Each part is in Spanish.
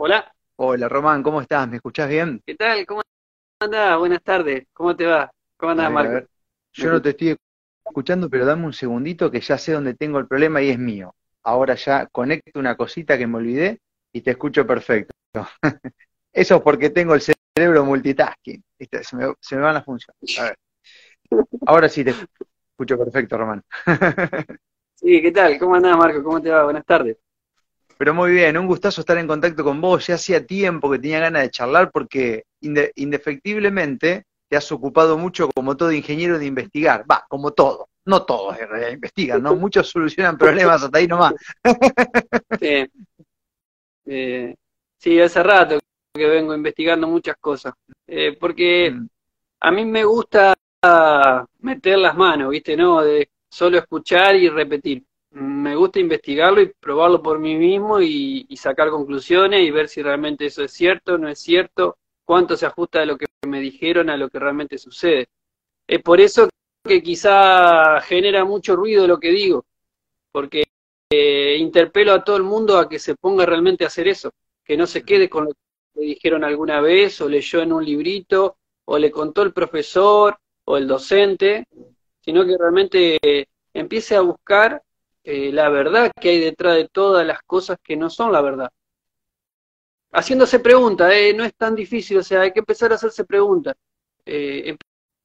Hola. Hola Román, ¿cómo estás? ¿Me escuchás bien? ¿Qué tal? ¿Cómo andás? Buenas tardes. ¿Cómo te va? ¿Cómo andás, A ver, a Marco? ver. Yo no te estoy escuchando, pero dame un segundito que ya sé dónde tengo el problema y es mío. Ahora ya conecto una cosita que me olvidé y te escucho perfecto. Eso es porque tengo el cerebro multitasking. ¿viste? Se me, se me van las funciones. A ver. Ahora sí te escucho perfecto, Román. Sí, ¿qué tal? ¿Cómo andás, Marco? ¿Cómo te va? Buenas tardes. Pero muy bien, un gustazo estar en contacto con vos. Ya hacía tiempo que tenía ganas de charlar porque inde- indefectiblemente te has ocupado mucho como todo ingeniero de investigar. Va, como todo. No todos en realidad investigan, ¿no? Muchos solucionan problemas hasta ahí nomás. Sí, eh, sí, hace rato que vengo investigando muchas cosas. Eh, porque Mm, a mí me gusta meter las manos, ¿viste? No, de solo escuchar y repetir. Me gusta investigarlo y probarlo por mí mismo y, y sacar conclusiones y ver si realmente eso es cierto, no es cierto, cuánto se ajusta de lo que me dijeron a lo que realmente sucede. Es por eso que quizá genera mucho ruido lo que digo, porque eh, interpelo a todo el mundo a que se ponga realmente a hacer eso, que no se quede con lo que le dijeron alguna vez o leyó en un librito o le contó el profesor o el docente, sino que realmente eh, empiece a buscar la verdad que hay detrás de todas las cosas que no son la verdad. Haciéndose preguntas, eh, no es tan difícil, o sea, hay que empezar a hacerse preguntas, eh,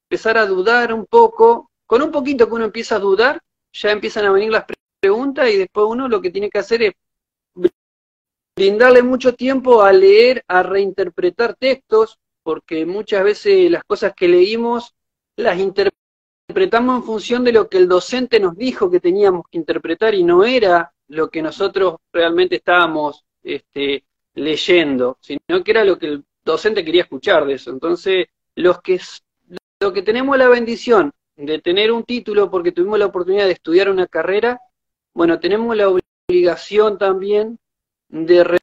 empezar a dudar un poco, con un poquito que uno empieza a dudar, ya empiezan a venir las pre- preguntas y después uno lo que tiene que hacer es brindarle mucho tiempo a leer, a reinterpretar textos, porque muchas veces las cosas que leímos las interpretamos en función de lo que el docente nos dijo que teníamos que interpretar y no era lo que nosotros realmente estábamos este, leyendo, sino que era lo que el docente quería escuchar de eso. Entonces, los que, lo que tenemos la bendición de tener un título porque tuvimos la oportunidad de estudiar una carrera, bueno, tenemos la obligación también de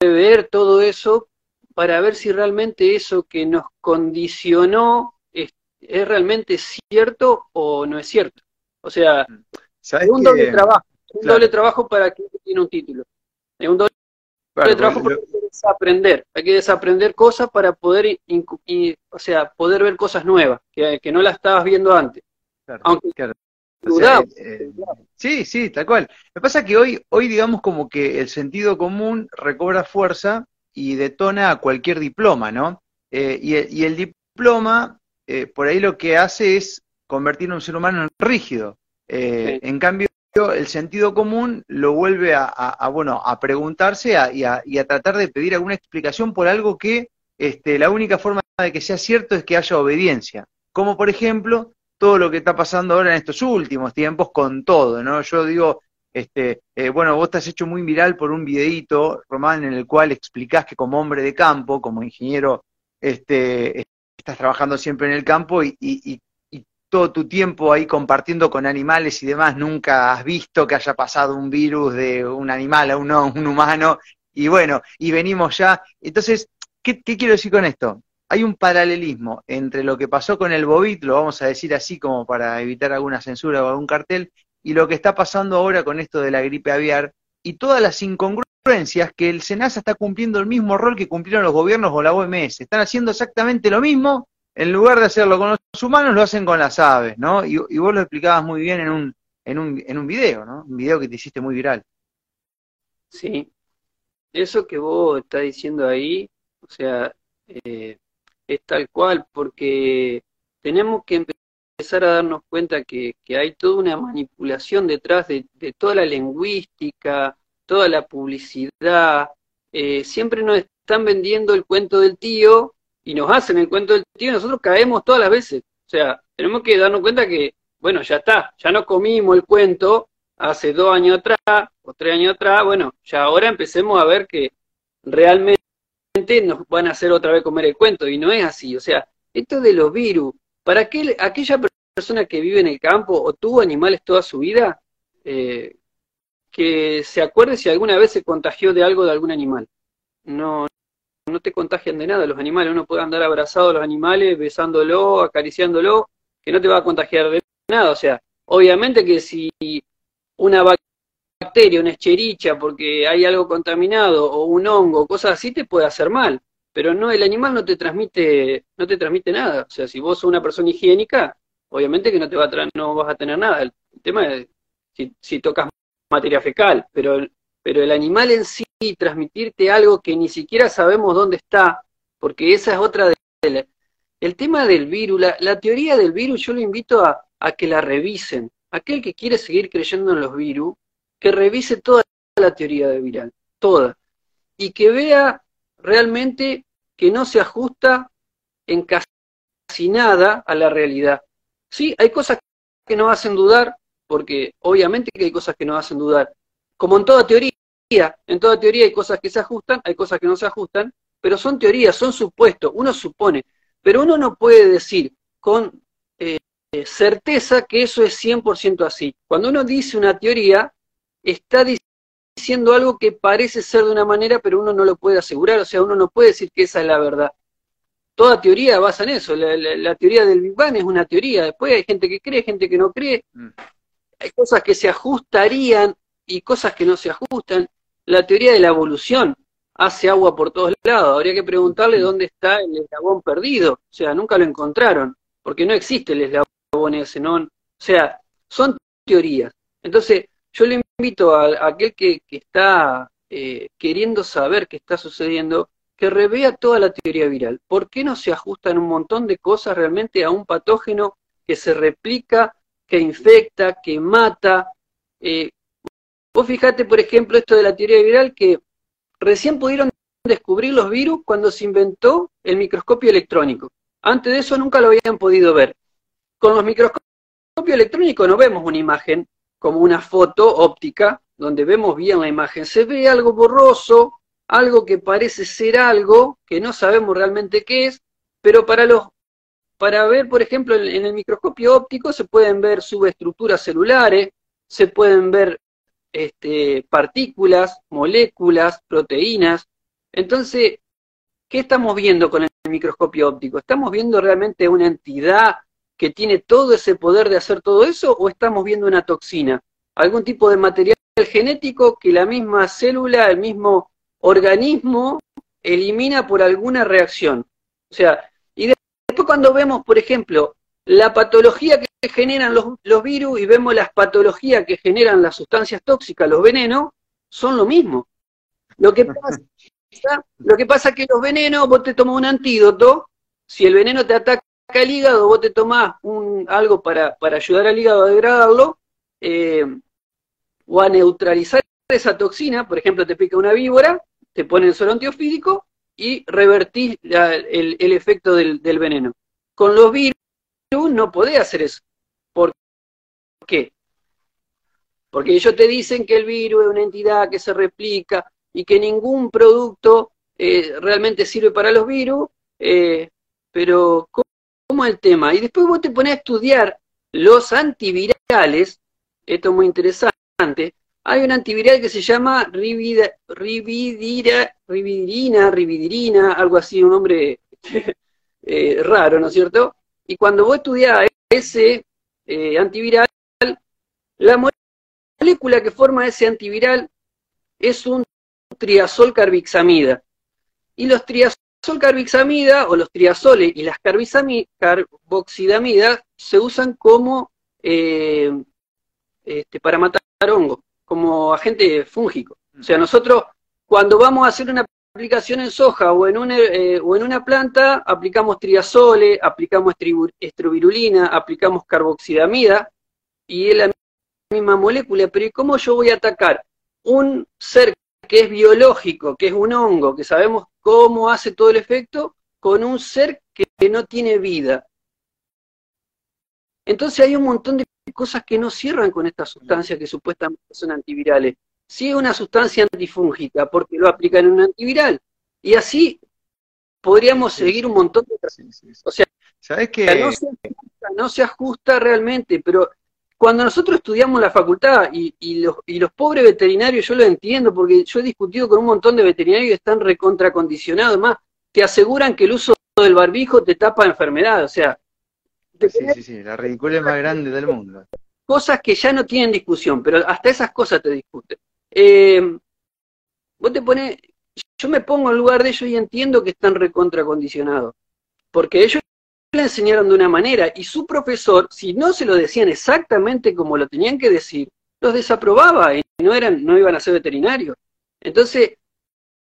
rever todo eso para ver si realmente eso que nos condicionó es, es realmente cierto o no es cierto. O sea, ¿Sabes es un doble qué? trabajo, un Claro. doble trabajo para quien tiene un título. Es un doble Claro, trabajo porque hay que desaprender, hay que desaprender cosas para poder, y- o sea, poder ver cosas nuevas, que, que no las estabas viendo antes. Claro, Aunque. O sea, eh, sí, sí, tal cual. Me pasa que hoy, hoy digamos como que el sentido común recobra fuerza y detona a cualquier diploma, ¿no? Eh, y el diploma, eh, por ahí lo que hace es convertir a un ser humano en rígido. Eh, Sí. En cambio, el sentido común lo vuelve a, a- a, bueno, a preguntarse a- y, a, y a tratar de pedir alguna explicación por algo que este, la única forma de que sea cierto es que haya obediencia. Como por ejemplo, todo lo que está pasando ahora en estos últimos tiempos con todo, ¿no? Yo digo, este, eh, bueno, vos te has hecho muy viral por un videíto, Román, en el cual explicás que como hombre de campo, como ingeniero, este, estás trabajando siempre en el campo y, y- y- todo tu tiempo ahí compartiendo con animales y demás, nunca has visto que haya pasado un virus de un animal a un, un humano, y bueno, y venimos ya. Entonces, ¿qué, quiero decir con esto? Hay un paralelismo entre lo que pasó con el Bobit, lo vamos a decir así como para evitar alguna censura o algún cartel, y lo que está pasando ahora con esto de la gripe aviar y todas las incongruencias que el SENASA está cumpliendo el mismo rol que cumplieron los gobiernos o la OMS. Están haciendo exactamente lo mismo, en lugar de hacerlo con los humanos, lo hacen con las aves, ¿no? Y, vos lo explicabas muy bien en un, en un, en un video, ¿no? Un video que te hiciste muy viral. sí. Eso que vos estás diciendo ahí, o sea, eh, es tal cual, porque tenemos que empezar a darnos cuenta que, que hay toda una manipulación detrás de, de toda la lingüística, toda la publicidad. Eh, siempre nos están vendiendo el cuento del tío y nos hacen el cuento del tío nosotros caemos todas las veces. O sea, tenemos que darnos cuenta que, bueno, ya está, ya no comimos el cuento hace dos años atrás o tres años atrás, bueno, ya ahora empecemos a ver que realmente nos van a hacer otra vez comer el cuento, y no es así. O sea, esto de los virus, para aquel, aquella persona que vive en el campo o tuvo animales toda su vida, eh, que se acuerde si alguna vez se contagió de algo de algún animal. No, no te contagian de nada los animales, uno puede andar abrazado a los animales, besándolo, acariciándolo, que no te va a contagiar de nada. O sea, obviamente que si una bacteria, una escherichia, porque hay algo contaminado, o un hongo, cosas así, te puede hacer mal. Pero no, el animal no te transmite, no te transmite nada. O sea, si vos sos una persona higiénica, obviamente que no te va a no vas a tener nada. El tema es si, si tocas materia fecal, pero, pero el animal en sí, transmitirte algo que ni siquiera sabemos dónde está, porque esa es otra de... El tema del virus, la, teoría del virus, yo lo invito a, a que la revisen. Aquel que quiere seguir creyendo en los virus, que revise toda la teoría de viral, toda, y que vea realmente que no se ajusta en casi nada a la realidad. Sí, hay cosas que nos hacen dudar, porque obviamente que hay cosas que nos hacen dudar. Como en toda teoría, en toda teoría hay cosas que se ajustan, hay cosas que no se ajustan, pero son teorías, son supuestos, uno supone, pero uno no puede decir con eh, certeza que eso es 100% así. Cuando uno dice una teoría, está diciendo algo que parece ser de una manera, pero uno no lo puede asegurar, o sea, uno no puede decir que esa es la verdad. Toda teoría basa en eso, la, teoría del Big Bang es una teoría, después hay gente que cree, gente que no cree, mm. Hay cosas que se ajustarían y cosas que no se ajustan. La teoría de la evolución hace agua por todos lados, habría que preguntarle mm. dónde está el eslabón perdido, o sea, nunca lo encontraron, porque no existe el eslabón ese, ¿no? O sea, son teorías. Entonces, yo le invito a, aquel que, está eh, queriendo saber qué está sucediendo, que revea toda la teoría viral. ¿Por qué no se ajustan un montón de cosas realmente a un patógeno que se replica, que infecta, que mata? Eh, vos fijate, por ejemplo, esto de la teoría viral, que recién pudieron descubrir los virus cuando se inventó el microscopio electrónico. Antes de eso nunca lo habían podido ver. Con los microscopios electrónicos no vemos una imagen como una foto óptica, donde vemos bien la imagen. Se ve algo borroso, algo que parece ser algo que no sabemos realmente qué es, pero para los para ver, por ejemplo, en, el microscopio óptico se pueden ver subestructuras celulares, se pueden ver este, partículas, moléculas, proteínas. Entonces, ¿qué estamos viendo con el microscopio óptico? ¿Estamos viendo realmente una entidad que tiene todo ese poder de hacer todo eso o estamos viendo una toxina? Algún tipo de material genético que la misma célula, el mismo organismo elimina por alguna reacción. O sea, cuando vemos, por ejemplo, la patología que generan los, los virus y vemos las patologías que generan las sustancias tóxicas, los venenos, son lo mismo. Lo que pasa, lo que pasa es que los venenos, vos te tomas un antídoto, si el veneno te ataca el hígado, vos te tomás un, algo para, para ayudar al hígado a degradarlo, eh, o a neutralizar esa toxina, por ejemplo, te pica una víbora, te ponen suelo antiofídico y revertís el, efecto del, veneno. Con los virus no podés hacer eso. ¿Por qué? Porque ellos te dicen que el virus es una entidad que se replica y que ningún producto eh, realmente sirve para los virus, eh, pero ¿Cómo el tema? Y después vos te pones a estudiar los antivirales, esto es muy interesante, hay un antiviral que se llama rividira, rividirina, rividirina, algo así, un nombre eh, raro, ¿no es cierto? Y cuando vos estudiás ese eh, antiviral, la molécula que forma ese antiviral es un triazol carbixamida. Y los triazol carbixamida o los triazoles y las carboxidamidas se usan como eh, este, para matar hongos, como agente fúngico. O sea, nosotros cuando vamos a hacer una aplicación en soja o en una, eh, o en una planta, aplicamos triazole, aplicamos estrovirulina, aplicamos carboxidamida y es la misma molécula, pero ¿y cómo yo voy a atacar un ser que es biológico, que es un hongo, que sabemos cómo hace todo el efecto, con un ser que, no tiene vida. Entonces hay un montón de cosas que no cierran con esta sustancia que supuestamente son antivirales. Si es una sustancia antifúngica, porque lo aplican en un antiviral. Y así podríamos seguir un montón de... O sea, ¿Sabes que no se, no se ajusta realmente, pero cuando nosotros estudiamos la facultad y, los, y, los, pobres veterinarios, yo lo entiendo, porque yo he discutido con un montón de veterinarios que están recontracondicionados, más te aseguran que el uso del barbijo te tapa enfermedad, o sea... Sí, sí, sí, la ridícula más grande del mundo. cosas que ya no tienen discusión, pero hasta esas cosas te discuten. Eh, vos te pones, yo me pongo en lugar de ellos y entiendo que están recontracondicionados, porque ellos le enseñaron de una manera y su profesor, si no se lo decían exactamente como lo tenían que decir, los desaprobaba y no eran, no iban a ser veterinarios. Entonces,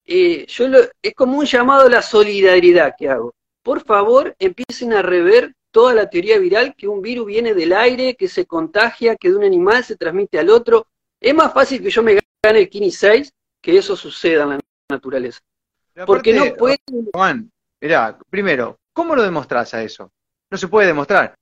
eh, yo lo, es como un llamado a la solidaridad que hago. Por favor, empiecen a rever toda la teoría viral, que un virus viene del aire, que se contagia, que de un animal se transmite al otro. Es más fácil que yo me gane el Kini 6 que eso suceda en la naturaleza. Porque no puede... Juan, mirá, primero, ¿cómo lo demostrás a eso? No se puede demostrar.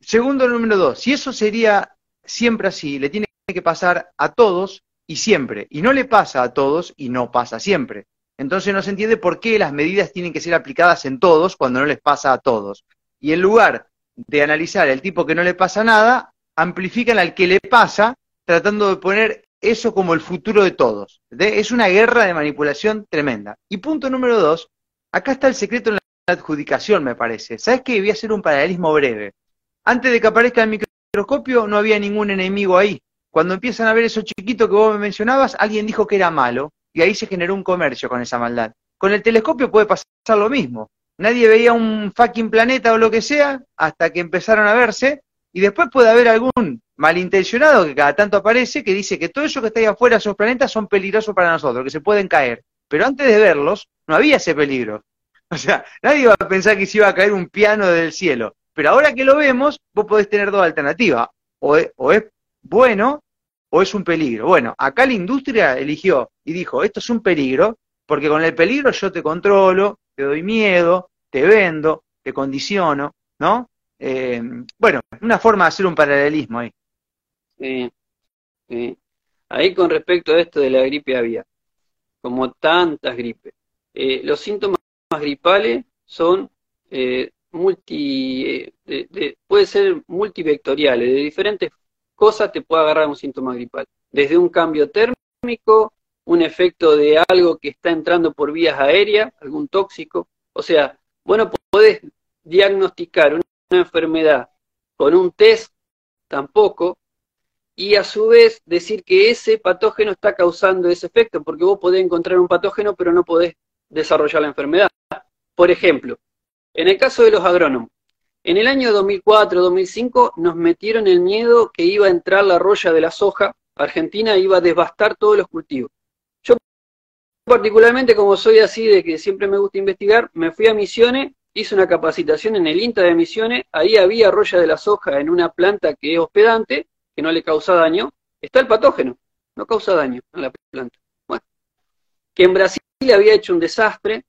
Segundo, número dos, si eso sería siempre así, le tiene que pasar a todos y siempre. Y no le pasa a todos y no pasa siempre. Entonces no se entiende por qué las medidas tienen que ser aplicadas en todos cuando no les pasa a todos. Y en lugar de analizar el tipo que no le pasa nada, amplifican al que le pasa, tratando de poner eso como el futuro de todos. Es una guerra de manipulación tremenda. Y punto número dos, acá está el secreto en la adjudicación, me parece. ¿Sabes qué? Voy a hacer un paralelismo breve. Antes de que aparezca el microscopio, no había ningún enemigo ahí. Cuando empiezan a ver eso chiquito que vos me mencionabas, alguien dijo que era malo, y ahí se generó un comercio con esa maldad. Con el telescopio puede pasar lo mismo. Nadie veía un fucking planeta o lo que sea hasta que empezaron a verse, y después puede haber algún malintencionado que cada tanto aparece que dice que todo eso que está ahí afuera, esos planetas, son peligrosos para nosotros, que se pueden caer. Pero antes de verlos, no había ese peligro. O sea, nadie iba a pensar que se iba a caer un piano del cielo. Pero ahora que lo vemos, vos podés tener dos alternativas. O es, o es bueno o es un peligro. Bueno, acá la industria eligió y dijo, esto es un peligro, porque con el peligro yo te controlo, te doy miedo, te vendo, te condiciono, ¿no? Eh, bueno, una forma de hacer un paralelismo ahí. Sí. Ahí con respecto a esto de la gripe aviar, como tantas gripes, eh, los síntomas gripales son eh, multi, puede ser multivectoriales, de diferentes cosas te puede agarrar un síntoma gripal, desde un cambio térmico, un efecto de algo que está entrando por vías aéreas, algún tóxico, o sea, bueno, podés diagnosticar una enfermedad con un test tampoco, y a su vez decir que ese patógeno está causando ese efecto, porque vos podés encontrar un patógeno, pero no podés desarrollar la enfermedad. Por ejemplo, en el caso de los agrónomos, en el año 2004-2005 nos metieron el miedo que iba a entrar la roya de la soja, Argentina iba a devastar todos los cultivos. Yo particularmente, como soy así de que siempre me gusta investigar, me fui a Misiones, hice una capacitación en el INTA de Misiones, ahí había roya de la soja en una planta que es hospedante, que no le causa daño, está el patógeno, no causa daño en la planta. Bueno, que en Brasil había hecho un desastre,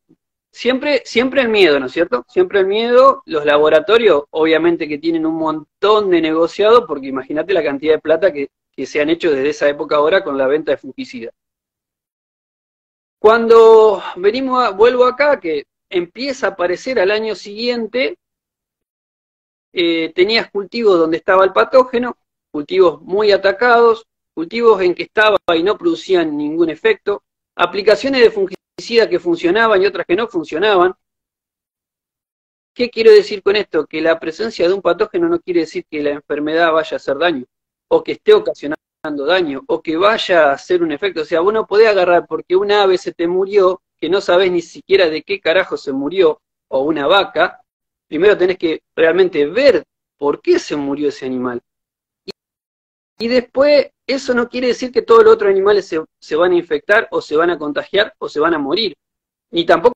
siempre, siempre el miedo, ¿no es cierto? Siempre el miedo, los laboratorios obviamente que tienen un montón de negociados, porque imagínate la cantidad de plata que, que se han hecho desde esa época ahora con la venta de fungicida. Cuando venimos a, vuelvo acá, que empieza a aparecer al año siguiente, eh, tenías cultivos donde estaba el patógeno, cultivos muy atacados, cultivos en que estaba y no producían ningún efecto, aplicaciones de fungicida que funcionaban y otras que no funcionaban. ¿Qué quiero decir con esto? Que la presencia de un patógeno no quiere decir que la enfermedad vaya a hacer daño, o que esté ocasionando daño, o que vaya a hacer un efecto. O sea, vos no podés agarrar porque una ave se te murió, que no sabés ni siquiera de qué carajo se murió, o una vaca, primero tenés que realmente ver por qué se murió ese animal. Y después, eso no quiere decir que todos los otros animales se, van a infectar o se van a contagiar o se van a morir. Ni tampoco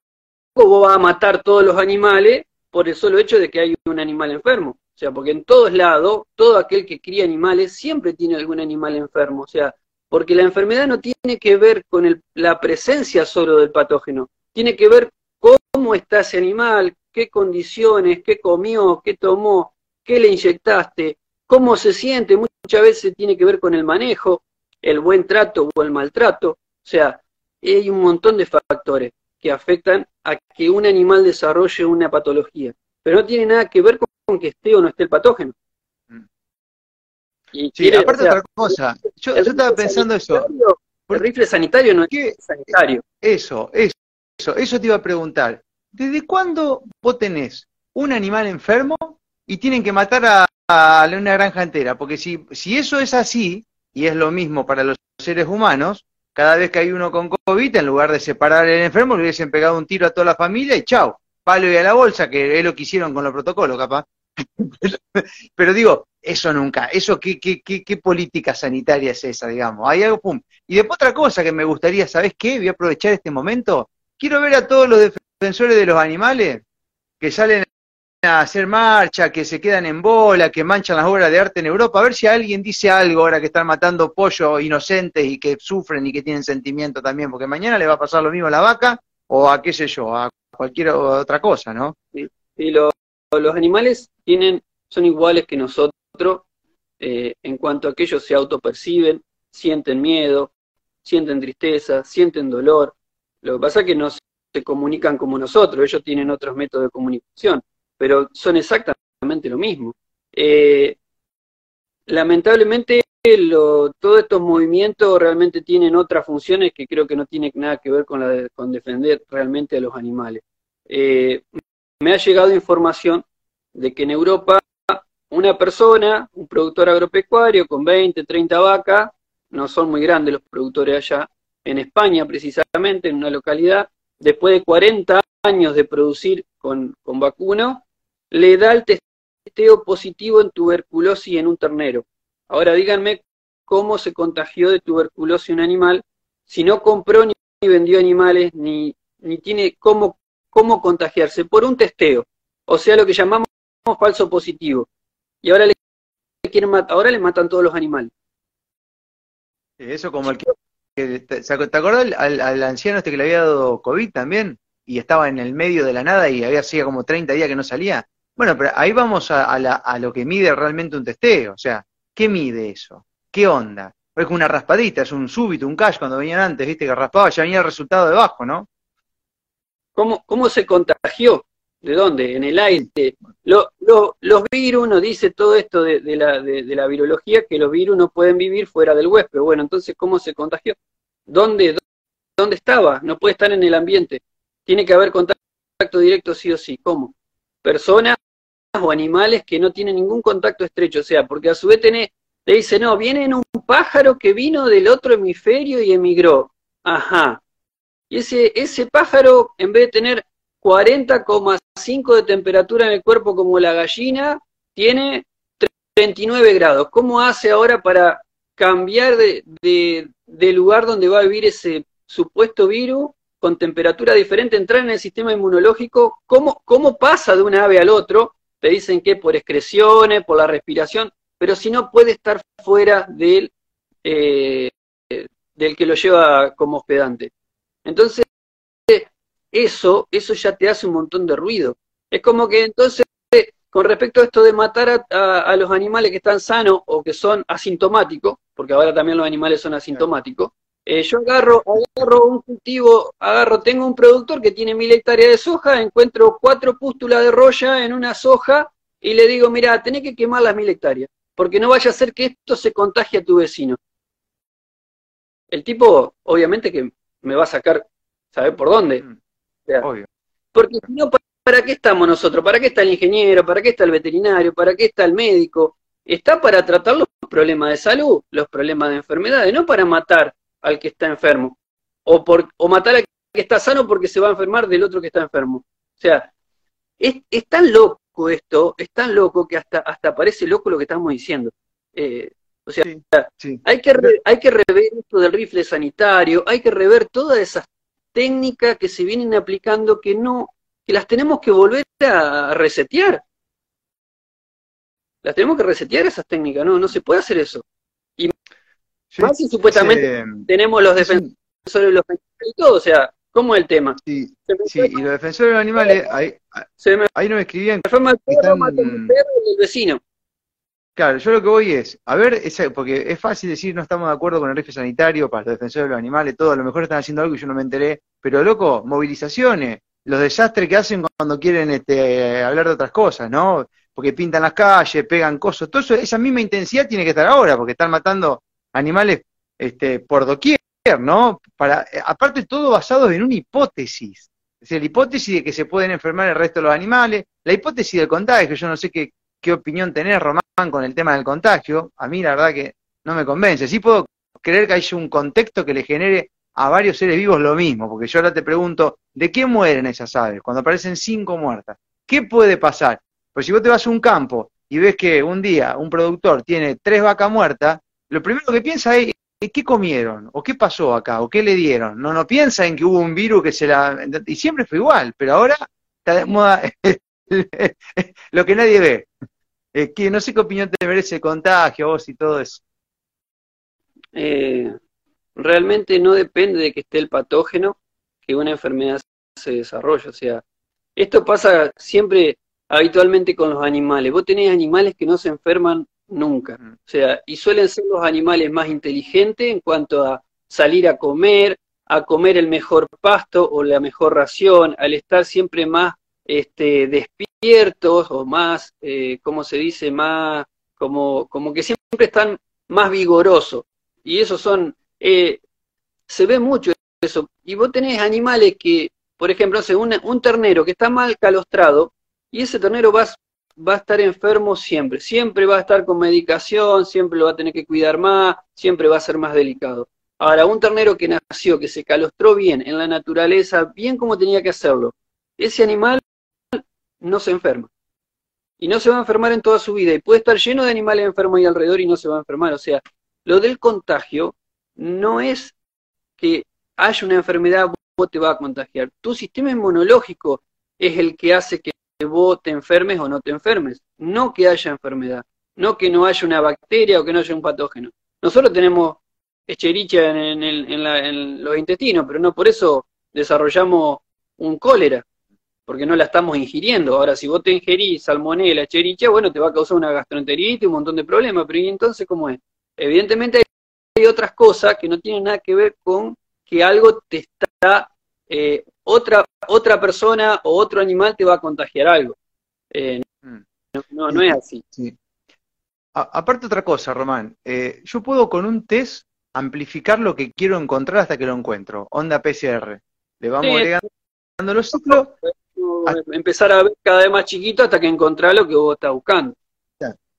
vos vas a matar todos los animales por el solo hecho de que hay un animal enfermo. O sea, porque en todos lados, todo aquel que cría animales siempre tiene algún animal enfermo. O sea, porque la enfermedad no tiene que ver con la presencia solo del patógeno, tiene que ver cómo está ese animal, qué condiciones, qué comió, qué tomó, qué le inyectaste, cómo se siente, muchas veces tiene que ver con el manejo, el buen trato o el maltrato, o sea, hay un montón de factores que afectan a que un animal desarrolle una patología, pero no tiene nada que ver con que esté o no esté el patógeno. Y sí, aparte otra cosa, yo, estaba pensando eso. El rifle sanitario no es sanitario. Eso, eso, eso, eso te iba a preguntar. ¿Desde cuándo vos tenés un animal enfermo y tienen que matar a, una granja entera, porque si, si eso es así, y es lo mismo para los seres humanos, cada vez que hay uno con COVID, en lugar de separar al enfermo, le hubiesen pegado un tiro a toda la familia y chao, palo y a la bolsa, que es lo que hicieron con los protocolos, capaz. Pero digo, eso nunca, eso qué, qué, qué, qué política sanitaria es esa, digamos. Hay algo, pum. Y después otra cosa que me gustaría, ¿sabes qué? Voy a aprovechar este momento. Quiero ver a todos los defensores de los animales que salen a hacer marcha, que se quedan en bola, que manchan las obras de arte en Europa, a ver si alguien dice algo ahora que están matando pollos inocentes y que sufren y que tienen sentimiento también, porque mañana le va a pasar lo mismo a la vaca o a qué sé yo, a cualquier otra cosa, ¿no? Sí, los animales tienen, son iguales que nosotros eh, en cuanto a que ellos se autoperciben, sienten miedo, sienten tristeza, sienten dolor. Lo que pasa es que no se comunican como nosotros, ellos tienen otros métodos de comunicación pero son exactamente lo mismo. Eh, lamentablemente, todos estos movimientos realmente tienen otras funciones que creo que no tienen nada que ver con, la con defender realmente a los animales. Eh, me ha llegado información de que en Europa una persona, un productor agropecuario con 20, 30 vacas, no son muy grandes los productores allá, en España precisamente, en una localidad, después de 40 años de producir con, vacuno, le da el testeo positivo en tuberculosis en un ternero. Ahora díganme cómo se contagió de tuberculosis un animal si no compró ni vendió animales, ni, ni tiene cómo, cómo contagiarse, por un testeo. O sea, lo que llamamos falso positivo. Y ahora le quieren ahora le matan todos los animales. Eso como el que... ¿Te acordás al, al, anciano este que le había dado COVID también? Y estaba en el medio de la nada y había sido como 30 días que no salía. Bueno, pero ahí vamos a, lo que mide realmente un testeo. O sea, ¿qué mide eso? ¿Qué onda? Es una raspadita, es un súbito, un cash cuando venían antes, viste que raspaba, ya venía el resultado debajo, ¿no? ¿Cómo, cómo se contagió? ¿De dónde? En el aire. Lo, los virus, nos dice todo esto de, la, virología, que los virus no pueden vivir fuera del huésped. Bueno, entonces, ¿cómo se contagió? ¿Dónde, ¿Dónde estaba? No puede estar en el ambiente. Tiene que haber contacto directo sí o sí. ¿Cómo? Personas o animales que no tienen ningún contacto estrecho, o sea, porque a su vez tenés, te dice, no, viene un pájaro que vino del otro hemisferio y emigró. Ajá. Y ese, ese pájaro, en vez de tener 40,5 de temperatura en el cuerpo como la gallina, tiene 39 grados. ¿Cómo hace ahora para cambiar de, lugar donde va a vivir ese supuesto virus con temperatura diferente, entrar en el sistema inmunológico? ¿Cómo, cómo pasa de un ave al otro? te dicen que por excreciones, por la respiración, pero si no puede estar fuera del, eh, del que lo lleva como hospedante. Entonces, eso, eso ya te hace un montón de ruido. Es como que entonces, con respecto a esto de matar a, los animales que están sanos o que son asintomáticos, porque ahora también los animales son asintomáticos, eh, yo agarro, agarro un cultivo, agarro, tengo un productor que tiene mil hectáreas de soja, encuentro cuatro pústulas de roya en una soja y le digo, mira, tenés que quemar las mil hectáreas, porque no vaya a ser que esto se contagie a tu vecino. El tipo, obviamente que me va a sacar, ¿sabe por dónde? Obvio. Porque si no, ¿para qué estamos nosotros? ¿Para qué está el ingeniero? ¿Para qué está el veterinario? ¿Para qué está el médico? Está para tratar los problemas de salud, los problemas de enfermedades, no para matar al que está enfermo, o, por, o matar al que está sano porque se va a enfermar del otro que está enfermo. O sea, es, tan loco esto, es tan loco que hasta, hasta parece loco lo que estamos diciendo. Eh, o sea, Hay, que hay que rever esto del rifle sanitario, hay que rever todas esas técnicas que se vienen aplicando que no, que las tenemos que volver a resetear. Las tenemos que resetear esas técnicas, no, no se puede hacer eso. Sí, supuestamente tenemos los defensores de los animales y todo, o sea, ¿cómo es el tema? Sí, y los defensores de los animales, ahí, ahí no me escribían. el vecino. Claro, yo lo que voy es, a ver, porque es fácil decir no estamos de acuerdo con el rifle sanitario para los defensores de los animales, todo, a lo mejor están haciendo algo y yo no me enteré, pero loco, movilizaciones, los desastres que hacen cuando quieren este, hablar de otras cosas, ¿no? Porque pintan las calles, pegan cosas, todo eso, esa misma intensidad tiene que estar ahora, porque están matando animales este, por doquier, ¿no? Para, aparte todo basado en una hipótesis. Es decir, la hipótesis de que se pueden enfermar el resto de los animales, la hipótesis del contagio, yo no sé qué, qué opinión tenés, Román, con el tema del contagio. A mí la verdad que no me convence. Sí puedo creer que haya un contexto que le genere a varios seres vivos lo mismo, porque yo ahora te pregunto, ¿de qué mueren esas aves? Cuando aparecen cinco muertas, ¿qué puede pasar? Pues si vos te vas a un campo y ves que un día un productor tiene tres vacas muertas, lo primero que piensa es, ¿qué comieron? ¿O qué pasó acá? ¿O qué le dieron? No, no piensa en que hubo un virus que se la... Y siempre fue igual, pero ahora está de moda lo que nadie ve. Eh, que no sé qué opinión te merece el contagio, vos y todo eso. Eh, realmente no depende de que esté el patógeno que una enfermedad se desarrolle. O sea, esto pasa siempre habitualmente con los animales. Vos tenés animales que no se enferman nunca. O sea, y suelen ser los animales más inteligentes en cuanto a salir a comer, a comer el mejor pasto o la mejor ración, al estar siempre más este, despiertos o más, eh, como se dice, más, como, como que siempre están más vigorosos. Y esos son, eh, se ve mucho eso. Y vos tenés animales que, por ejemplo, un, un ternero que está mal calostrado, y ese ternero va, va a estar enfermo siempre, siempre va a estar con medicación, siempre lo va a tener que cuidar más, siempre va a ser más delicado. Ahora, un ternero que nació, que se calostró bien en la naturaleza, bien como tenía que hacerlo, ese animal no se enferma. Y no se va a enfermar en toda su vida. Y puede estar lleno de animales enfermos ahí alrededor y no se va a enfermar. O sea, lo del contagio no es que haya una enfermedad, vos te va a contagiar. Tu sistema inmunológico es el que hace que vos te enfermes o no te enfermes. No que haya enfermedad. No que no haya una bacteria o que no haya un patógeno. Nosotros tenemos echericha en, en los intestinos, pero no por eso desarrollamos un cólera porque no la estamos ingiriendo. Ahora, si vos te ingerís salmonella, cheriche, bueno, te va a causar una gastroenteritis, un montón de problemas, pero ¿y entonces cómo es? Evidentemente hay otras cosas que no tienen nada que ver con que algo te está, eh, otra, otra persona o otro animal te va a contagiar algo. Eh, mm. no, no, es así. aparte otra cosa, Román, eh, yo puedo con un test amplificar lo que quiero encontrar hasta que lo encuentro, onda PCR. Le vamos agregando los ciclos empezar a ver cada vez más chiquito hasta que encontrás lo que vos estás buscando.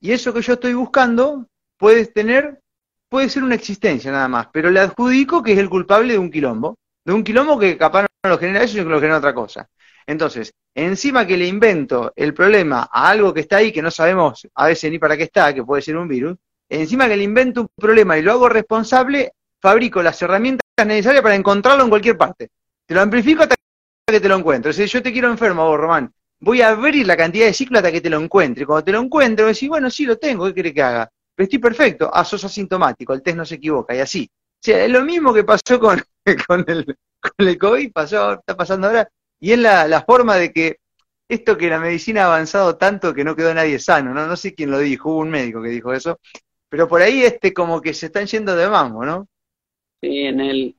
Y eso que yo estoy buscando puede tener, puede ser una existencia nada más, pero le adjudico que es el culpable de un quilombo, de un quilombo que capaz no lo genera eso, sino que lo genera otra cosa. Entonces, encima que le invento el problema a algo que está ahí, que no sabemos a veces ni para qué está, que puede ser un virus, encima que le invento un problema y lo hago responsable, fabrico las herramientas necesarias para encontrarlo en cualquier parte. Te lo amplifico hasta que te lo encuentro. Yo te quiero enfermo vos, Román, voy a abrir la cantidad de ciclos hasta que te lo encuentre. Cuando te lo encuentro, decís, bueno, sí lo tengo, ¿qué quiere que haga? Pero estoy perfecto. Ah, sos asintomático, el test no se equivoca, y así. O sea, es lo mismo que pasó con, con, el, con el COVID, pasó, está pasando ahora, y es la, la forma de que esto que la medicina ha avanzado tanto que no quedó nadie sano, ¿no? No sé quién lo dijo, hubo un médico que dijo eso, pero por ahí este como que se están yendo de mambo, ¿no? Sí, en el,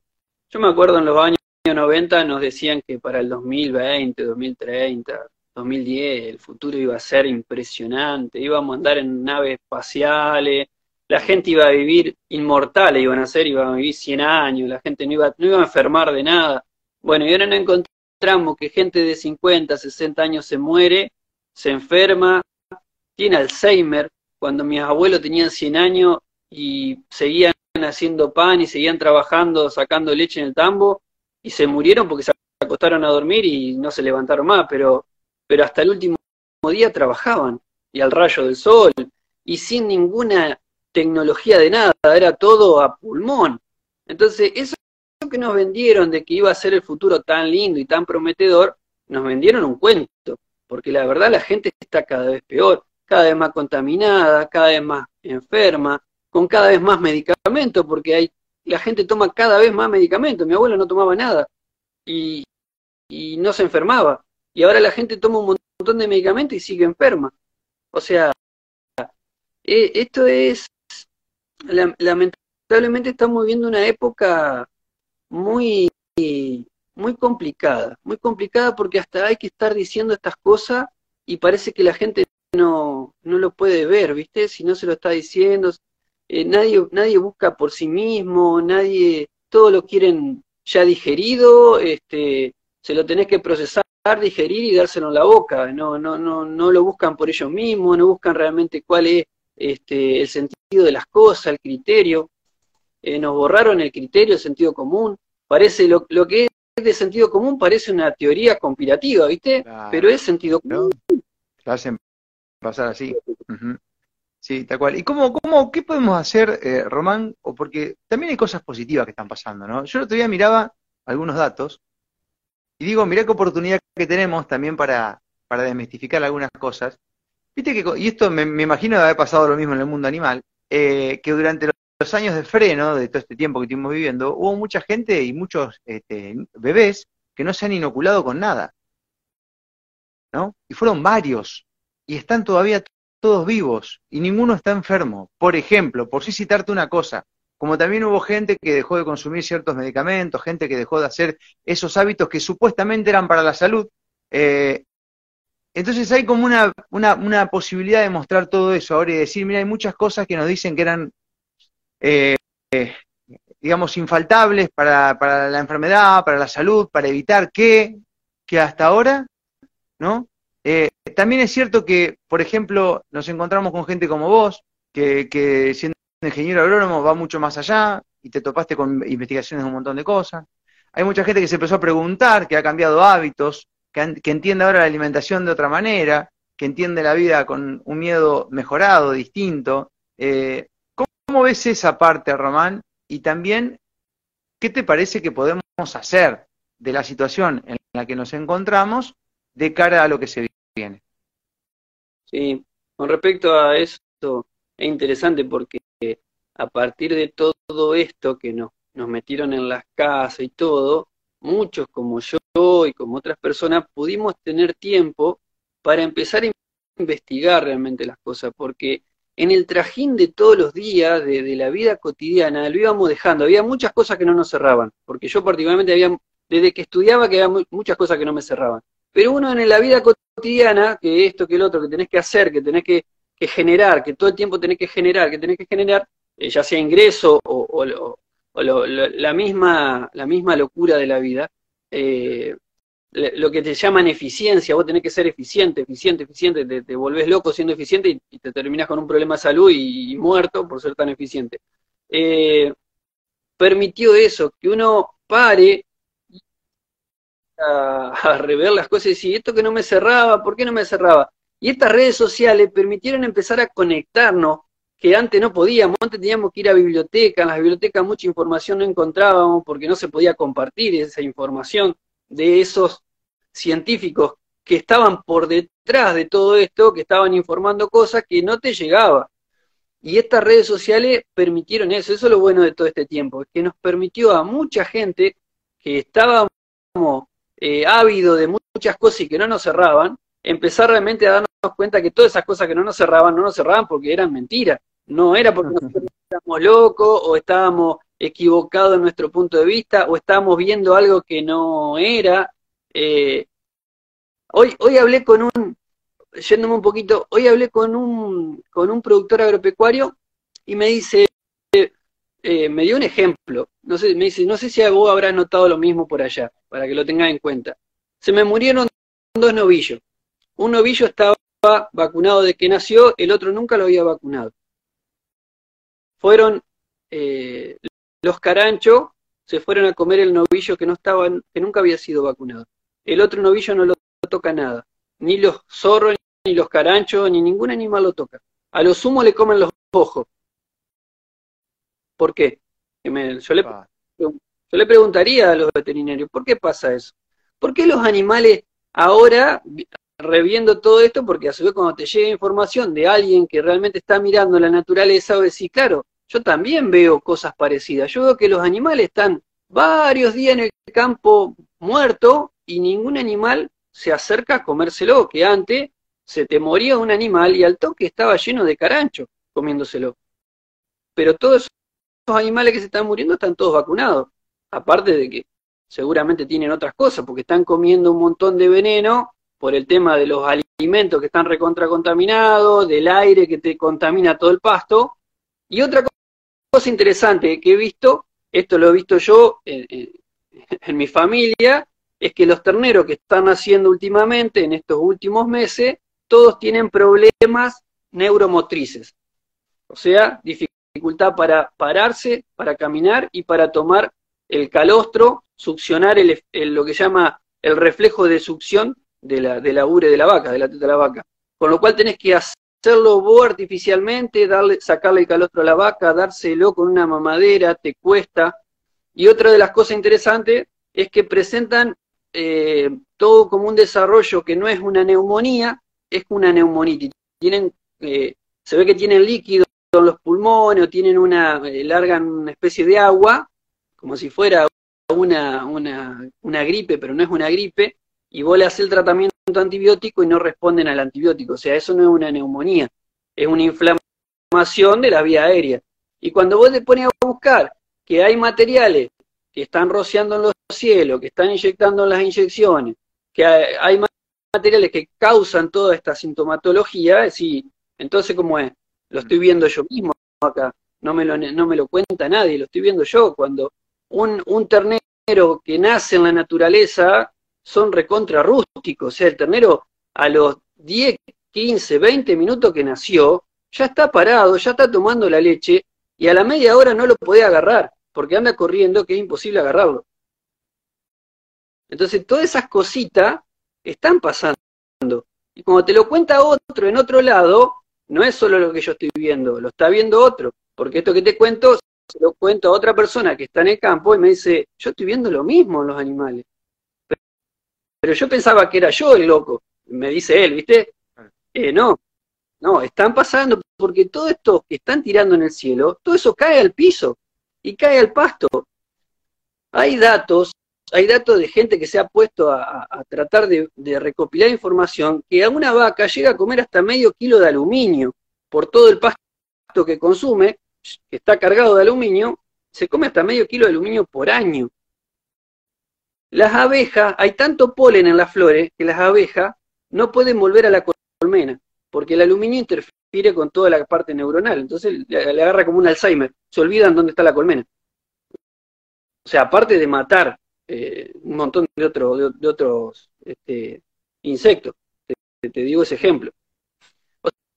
yo me acuerdo en los años 90 nos decían que para el 2020, 2030, 2010 el futuro iba a ser impresionante, íbamos a andar en naves espaciales, la gente iba a vivir inmortales, iban a ser, iban a vivir 100 años, la gente no iba, no iba a enfermar de nada. Bueno, y ahora no encontramos que gente de 50, 60 años se muere, se enferma, tiene Alzheimer, cuando mis abuelos tenían 100 años y seguían haciendo pan y seguían trabajando, sacando leche en el tambo, y se murieron porque se acostaron a dormir y no se levantaron más, pero, pero hasta el último día trabajaban y al rayo del sol y sin ninguna tecnología de nada, era todo a pulmón. Entonces, eso que nos vendieron de que iba a ser el futuro tan lindo y tan prometedor, nos vendieron un cuento, porque la verdad la gente está cada vez peor, cada vez más contaminada, cada vez más enferma, con cada vez más medicamentos, porque hay la gente toma cada vez más medicamentos. Mi abuelo no tomaba nada y, no se enfermaba. Y ahora la gente toma un montón de medicamentos y sigue enferma. O sea, eh, esto es, lamentablemente estamos viviendo una época muy, muy complicada, muy complicada porque hasta hay que estar diciendo estas cosas y parece que la gente no, no lo puede ver, ¿viste? Si no se lo está diciendo, eh, nadie, nadie busca por sí mismo, nadie, todo lo quieren ya digerido, este, se lo tenés que procesar digerir y dárselo en la boca, no, no, no, no lo buscan por ellos mismos, no buscan realmente cuál es este, el sentido de las cosas, el criterio, eh, nos borraron el criterio, el sentido común, parece lo, lo que es de sentido común parece una teoría conspirativa, ¿viste? Pero es sentido común. Lo hacen pasar así. Sí, tal cual. ¿Y cómo, cómo, qué podemos hacer, eh, Román? O porque también hay cosas positivas que están pasando, ¿no? Yo el otro miraba algunos datos y digo, mirá qué oportunidad que tenemos también para, para desmistificar algunas cosas. Viste que, y esto me, imagino de haber pasado lo mismo en el mundo animal, eh, que durante los años de freno, de todo este tiempo que estuvimos viviendo, hubo mucha gente y muchos este, bebés que no se han inoculado con nada. ¿No? Y fueron varios. Y están todavía todos vivos y ninguno está enfermo. Por ejemplo, por si citarte una cosa, como también hubo gente que dejó de consumir ciertos medicamentos, gente que dejó de hacer esos hábitos que supuestamente eran para la salud. Eh, entonces hay como una, una, posibilidad de mostrar todo eso ahora y decir, mira, hay muchas cosas que nos dicen que eran, eh, digamos, infaltables para, para la enfermedad, para la salud, para evitar que, que hasta ahora, ¿no? Eh, también es cierto que, por ejemplo, nos encontramos con gente como vos, que, que siendo ingeniero agrónomo va mucho más allá y te topaste con investigaciones de un montón de cosas. Hay mucha gente que se empezó a preguntar, que ha cambiado hábitos, que, entiende ahora la alimentación de otra manera, que entiende la vida con un miedo mejorado, distinto. Eh, ¿Cómo ves esa parte, Román? Y también, ¿qué te parece que podemos hacer de la situación en la que nos encontramos de cara a lo que se viene? Sí, con respecto a esto, es interesante porque a partir de todo esto que nos, nos metieron en las casas y todo, muchos como yo y como otras personas pudimos tener tiempo para empezar a investigar realmente las cosas, porque en el trajín de todos los días, de, de, la vida cotidiana, lo íbamos dejando. Había muchas cosas que no nos cerraban, porque yo particularmente había, desde que estudiaba, que había muchas cosas que no me cerraban. Pero uno en la vida cotidiana, que esto, que el otro, que tenés que hacer, que tenés que, generar, que todo el tiempo tenés que generar, que tenés que generar, eh, ya sea ingreso o, la, misma, la misma locura de la vida, eh, lo que te llaman eficiencia, vos tenés que ser eficiente, eficiente, eficiente, te, volvés loco siendo eficiente y, te terminás con un problema de salud y, muerto por ser tan eficiente. Eh, permitió eso, que uno pare a, rever las cosas y decir, esto que no me cerraba, ¿por qué no me cerraba? Y estas redes sociales permitieron empezar a conectarnos, que antes no podíamos, antes teníamos que ir a bibliotecas, en las bibliotecas mucha información no encontrábamos porque no se podía compartir esa información de esos científicos que estaban por detrás de todo esto, que estaban informando cosas que no te llegaba. Y estas redes sociales permitieron eso, eso es lo bueno de todo este tiempo, que nos permitió a mucha gente que estábamos eh, ávido de muchas cosas y que no nos cerraban, empezar realmente a darnos cuenta que todas esas cosas que no nos cerraban, no nos cerraban porque eran mentiras. No era porque nosotros estábamos locos o estábamos equivocados en nuestro punto de vista o estábamos viendo algo que no era. Eh, hoy, hoy hablé con un, yéndome un poquito, hoy hablé con un, con un productor agropecuario y me dice, eh, me dio un ejemplo. No sé, me dice, no sé si vos habrás notado lo mismo por allá, para que lo tengas en cuenta. Se me murieron dos novillos. Un novillo estaba vacunado de que nació, el otro nunca lo había vacunado. Fueron eh, los caranchos, se fueron a comer el novillo que no estaba, que nunca había sido vacunado. El otro novillo no lo toca nada, ni los zorros, ni los caranchos, ni ningún animal lo toca. A lo sumo le comen los ojos, ¿Por qué? yo, le, yo le preguntaría a los veterinarios, ¿por qué pasa eso? ¿Por qué los animales ahora, reviendo todo esto, porque a su vez cuando te llega información de alguien que realmente está mirando la naturaleza, o decir, claro, yo también veo cosas parecidas. Yo veo que los animales están varios días en el campo muerto y ningún animal se acerca a comérselo, que antes se te moría un animal y al toque estaba lleno de carancho comiéndoselo. Pero todo eso animales que se están muriendo están todos vacunados. Aparte de que seguramente tienen otras cosas, porque están comiendo un montón de veneno por el tema de los alimentos que están recontracontaminados, del aire que te contamina todo el pasto. Y otra cosa interesante que he visto, esto lo he visto yo en, mi familia, es que los terneros que están naciendo últimamente, en estos últimos meses, todos tienen problemas neuromotrices. O sea, dificultad para pararse, para caminar y para tomar el calostro, succionar el, lo que llama el reflejo de succión de la, de la ure de la vaca, de la teta de la vaca. Con lo cual tenés que hacerlo vos artificialmente, darle, sacarle el calostro a la vaca, dárselo con una mamadera, te cuesta. Y otra de las cosas interesantes es que presentan eh, todo como un desarrollo que no es una neumonía, es una neumonitis. Tienen, eh, se ve que tienen líquido en los pulmones o tienen una, eh, largan una especie de agua, como si fuera una, una, una gripe, pero no es una gripe, y vos le haces el tratamiento antibiótico y no responden al antibiótico. O sea, eso no es una neumonía, es una inflamación de la vía aérea. Y cuando vos te pones a buscar que hay materiales que están rociando en los cielos, que están inyectando en las inyecciones, que hay, materiales que causan toda esta sintomatología, sí, entonces ¿cómo es? Lo estoy viendo yo mismo acá, no me lo, no me lo cuenta nadie, lo estoy viendo yo, cuando un, un ternero que nace en la naturaleza son recontra rústicos. O sea, el ternero a los 10, 15, 20 minutos que nació, ya está parado, ya está tomando la leche, y a la media hora no lo podía agarrar, porque anda corriendo que es imposible agarrarlo. Entonces, todas esas cositas están pasando. Y como te lo cuenta otro en otro lado, no es solo lo que yo estoy viendo, lo está viendo otro. Porque esto que te cuento, se lo cuento a otra persona que está en el campo y me dice, yo estoy viendo lo mismo en los animales. Pero yo pensaba que era yo el loco, me dice él, ¿viste? Eh, no, no, están pasando porque todo esto que están tirando en el cielo, todo eso cae al piso y cae al pasto. Hay datos, hay datos de gente que se ha puesto a, tratar de, recopilar información que a una vaca llega a comer hasta medio kilo de aluminio por todo el pasto que consume, que está cargado de aluminio, se come hasta medio kilo de aluminio por año. Las abejas, hay tanto polen en las flores que las abejas no pueden volver a la colmena, porque el aluminio interfiere con toda la parte neuronal, entonces le, agarra como un Alzheimer, se olvidan dónde está la colmena. O sea, aparte de matar eh, un montón de, de, otros este, insectos, te, digo ese ejemplo.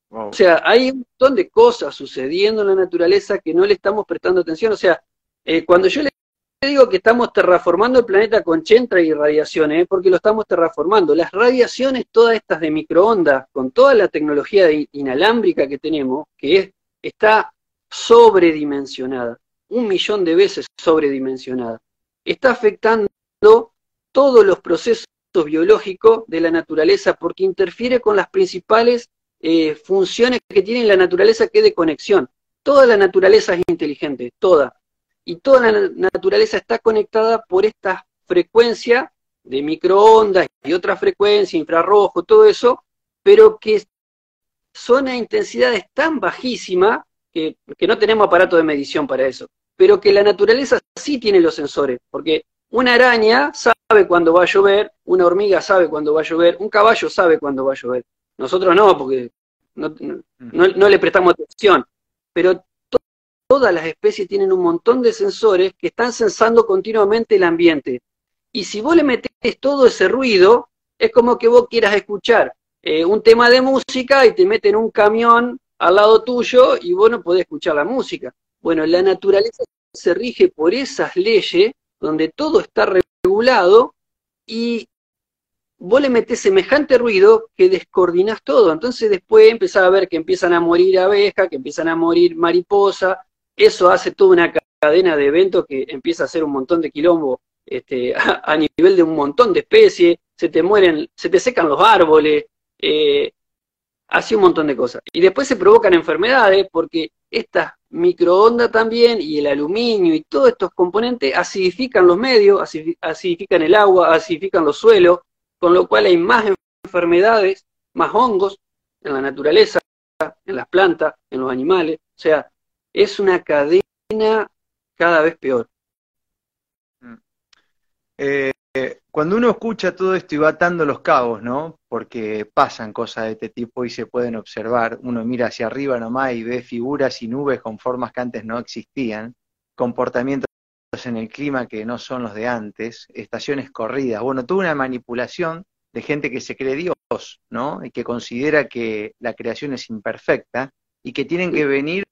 O sea, hay un montón de cosas sucediendo en la naturaleza que no le estamos prestando atención. O sea, eh, cuando yo le digo que estamos terraformando el planeta con chentra y radiaciones, porque lo estamos terraformando. Las radiaciones, todas estas de microondas, con toda la tecnología inalámbrica que tenemos, que es, está sobredimensionada, un millón de veces sobredimensionada, está afectando todos los procesos biológicos de la naturaleza porque interfiere con las principales eh, funciones que tiene la naturaleza que es de conexión. Toda la naturaleza es inteligente, toda y toda la naturaleza está conectada por esta frecuencia de microondas y otra frecuencia, infrarrojo, todo eso, pero que son a intensidades tan bajísimas que, que, no tenemos aparato de medición para eso, pero que la naturaleza sí tiene los sensores, porque una araña sabe cuándo va a llover, una hormiga sabe cuándo va a llover, un caballo sabe cuándo va a llover. Nosotros no, porque no, no, no le prestamos atención, pero todas las especies tienen un montón de sensores que están sensando continuamente el ambiente. Y si vos le metés todo ese ruido, es como que vos quieras escuchar eh, un tema de música y te meten un camión al lado tuyo y vos no podés escuchar la música. Bueno, la naturaleza se rige por esas leyes donde todo está regulado y vos le metés semejante ruido que descoordinás todo. Entonces después empezás a ver que empiezan a morir abejas, que empiezan a morir mariposas, eso hace toda una cadena de eventos que empieza a hacer un montón de quilombo este, a, nivel de un montón de especies, se te mueren, se te secan los árboles, eh, hace un montón de cosas. Y después se provocan enfermedades porque estas microondas también y el aluminio y todos estos componentes acidifican los medios, acidifican el agua, acidifican los suelos, con lo cual hay más enfermedades, más hongos en la naturaleza, en las plantas, en los animales. O sea, es una cadena cada vez peor. Mm. Eh, cuando uno escucha todo esto y va atando los cabos, ¿no? Porque pasan cosas de este tipo y se pueden observar. Uno mira hacia arriba nomás y ve figuras y nubes con formas que antes no existían, comportamientos en el clima que no son los de antes, estaciones corridas. Bueno, tuve una manipulación de gente que se cree Dios, ¿no? Y que considera que la creación es imperfecta y que tienen que venir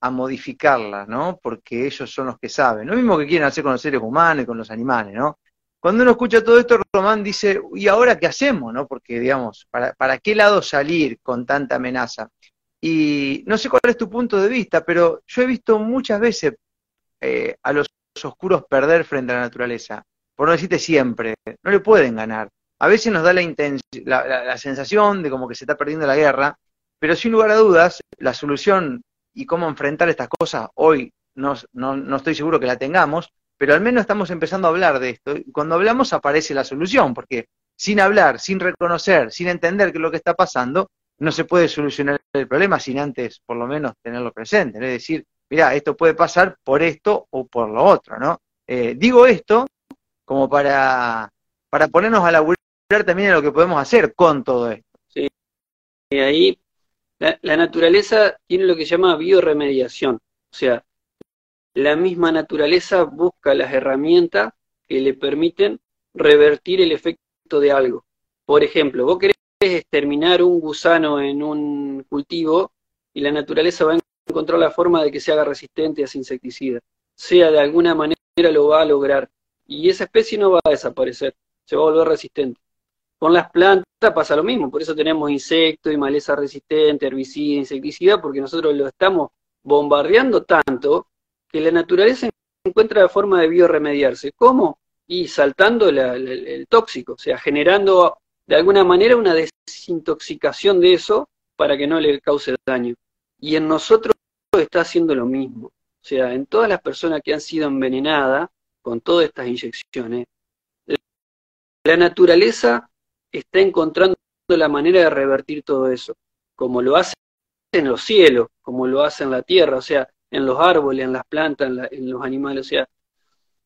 a modificarla, ¿no? Porque ellos son los que saben. Lo mismo que quieren hacer con los seres humanos y con los animales, ¿no? Cuando uno escucha todo esto, Román dice, ¿y ahora qué hacemos? ¿no? Porque, digamos, ¿para, ¿para qué lado salir con tanta amenaza? Y no sé cuál es tu punto de vista, pero yo he visto muchas veces eh, a los oscuros perder frente a la naturaleza. Por no decirte siempre, no le pueden ganar. A veces nos da la, la, la, sensación de como que se está perdiendo la guerra, pero sin lugar a dudas, la solución y cómo enfrentar estas cosas hoy no, no, no estoy seguro que la tengamos, pero al menos estamos empezando a hablar de esto. Y cuando hablamos aparece la solución, porque sin hablar, sin reconocer, sin entender qué es lo que está pasando, no se puede solucionar el problema sin antes, por lo menos, tenerlo presente. Es decir, mira, esto puede pasar por esto o por lo otro, ¿no? Eh, digo esto como para, para ponernos a laburar también en lo que podemos hacer con todo esto. Sí, y ahí la, la naturaleza tiene lo que se llama bioremediación, o sea, la misma naturaleza busca las herramientas que le permiten revertir el efecto de algo. Por ejemplo, vos querés exterminar un gusano en un cultivo y la naturaleza va a encontrar la forma de que se haga resistente a ese insecticida. Sea de alguna manera lo va a lograr. Y esa especie no va a desaparecer, se va a volver resistente. Con las plantas pasa lo mismo, por eso tenemos insectos y maleza resistente, herbicida, insecticida, porque nosotros lo estamos bombardeando tanto que la naturaleza encuentra la forma de bioremediarse. ¿Cómo? Y saltando el tóxico, o sea, generando de alguna manera una desintoxicación de eso para que no le cause daño. Y en nosotros está haciendo lo mismo. O sea, en todas las personas que han sido envenenadas con todas estas inyecciones, la naturaleza está encontrando la manera de revertir todo eso, como lo hace en los cielos, como lo hace en la tierra. O sea, en los árboles, en las plantas, en, los animales. O sea,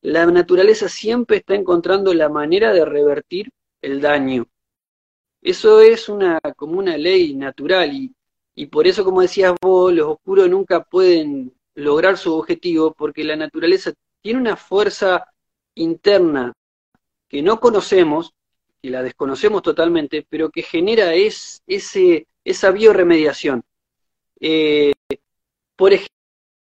la naturaleza siempre está encontrando la manera de revertir el daño. Eso es una, como una ley natural y, y por eso, como decías vos, los oscuros nunca pueden lograr su objetivo porque la naturaleza tiene una fuerza interna que no conocemos, que la desconocemos totalmente, pero que genera es, ese, esa bioremediación. Eh, por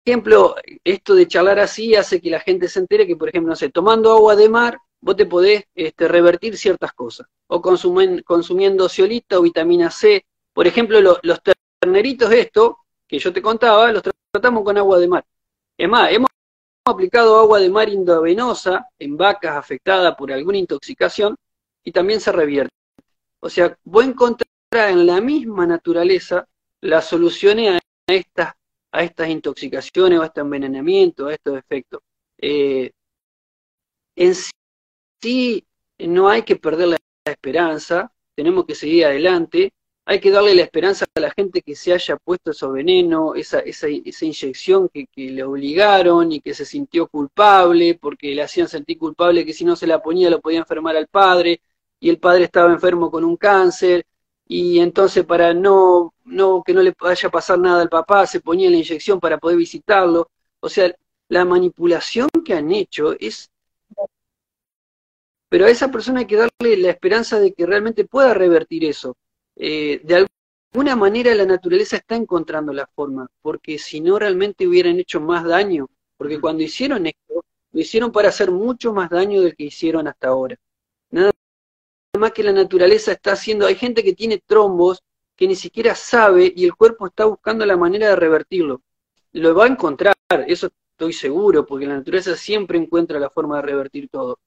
ejemplo, esto de charlar así hace que la gente se entere que, por ejemplo, no sé, tomando agua de mar, vos te podés este, revertir ciertas cosas. O consumiendo ciolita o vitamina C. Por ejemplo, los terneritos, esto que yo te contaba, los tratamos con agua de mar. Es más, hemos aplicado agua de mar endovenosa en vacas afectadas por alguna intoxicación y también se revierte. O sea, vos encontrás en la misma naturaleza las soluciones a estas a estas intoxicaciones o a este envenenamiento, a estos efectos. Eh, en sí no hay que perder la esperanza, tenemos que seguir adelante, hay que darle la esperanza a la gente que se haya puesto esos veneno, esa inyección que, que, le obligaron y que se sintió culpable porque le hacían sentir culpable que si no se la ponía lo podía enfermar al padre y el padre estaba enfermo con un cáncer y entonces para no, no que no le vaya a pasar nada al papá, se ponía la inyección para poder visitarlo. O sea, la manipulación que han hecho es... Pero a esa persona hay que darle la esperanza de que realmente pueda revertir eso. Eh, de alguna manera la naturaleza está encontrando la forma, porque si no realmente hubieran hecho más daño, porque cuando hicieron esto, lo hicieron para hacer mucho más daño del que hicieron hasta ahora. Nada más que la naturaleza está haciendo, hay gente que tiene trombos que ni siquiera sabe y el cuerpo está buscando la manera de revertirlo. Lo va a encontrar, eso estoy seguro, porque la naturaleza siempre encuentra la forma de revertir todo.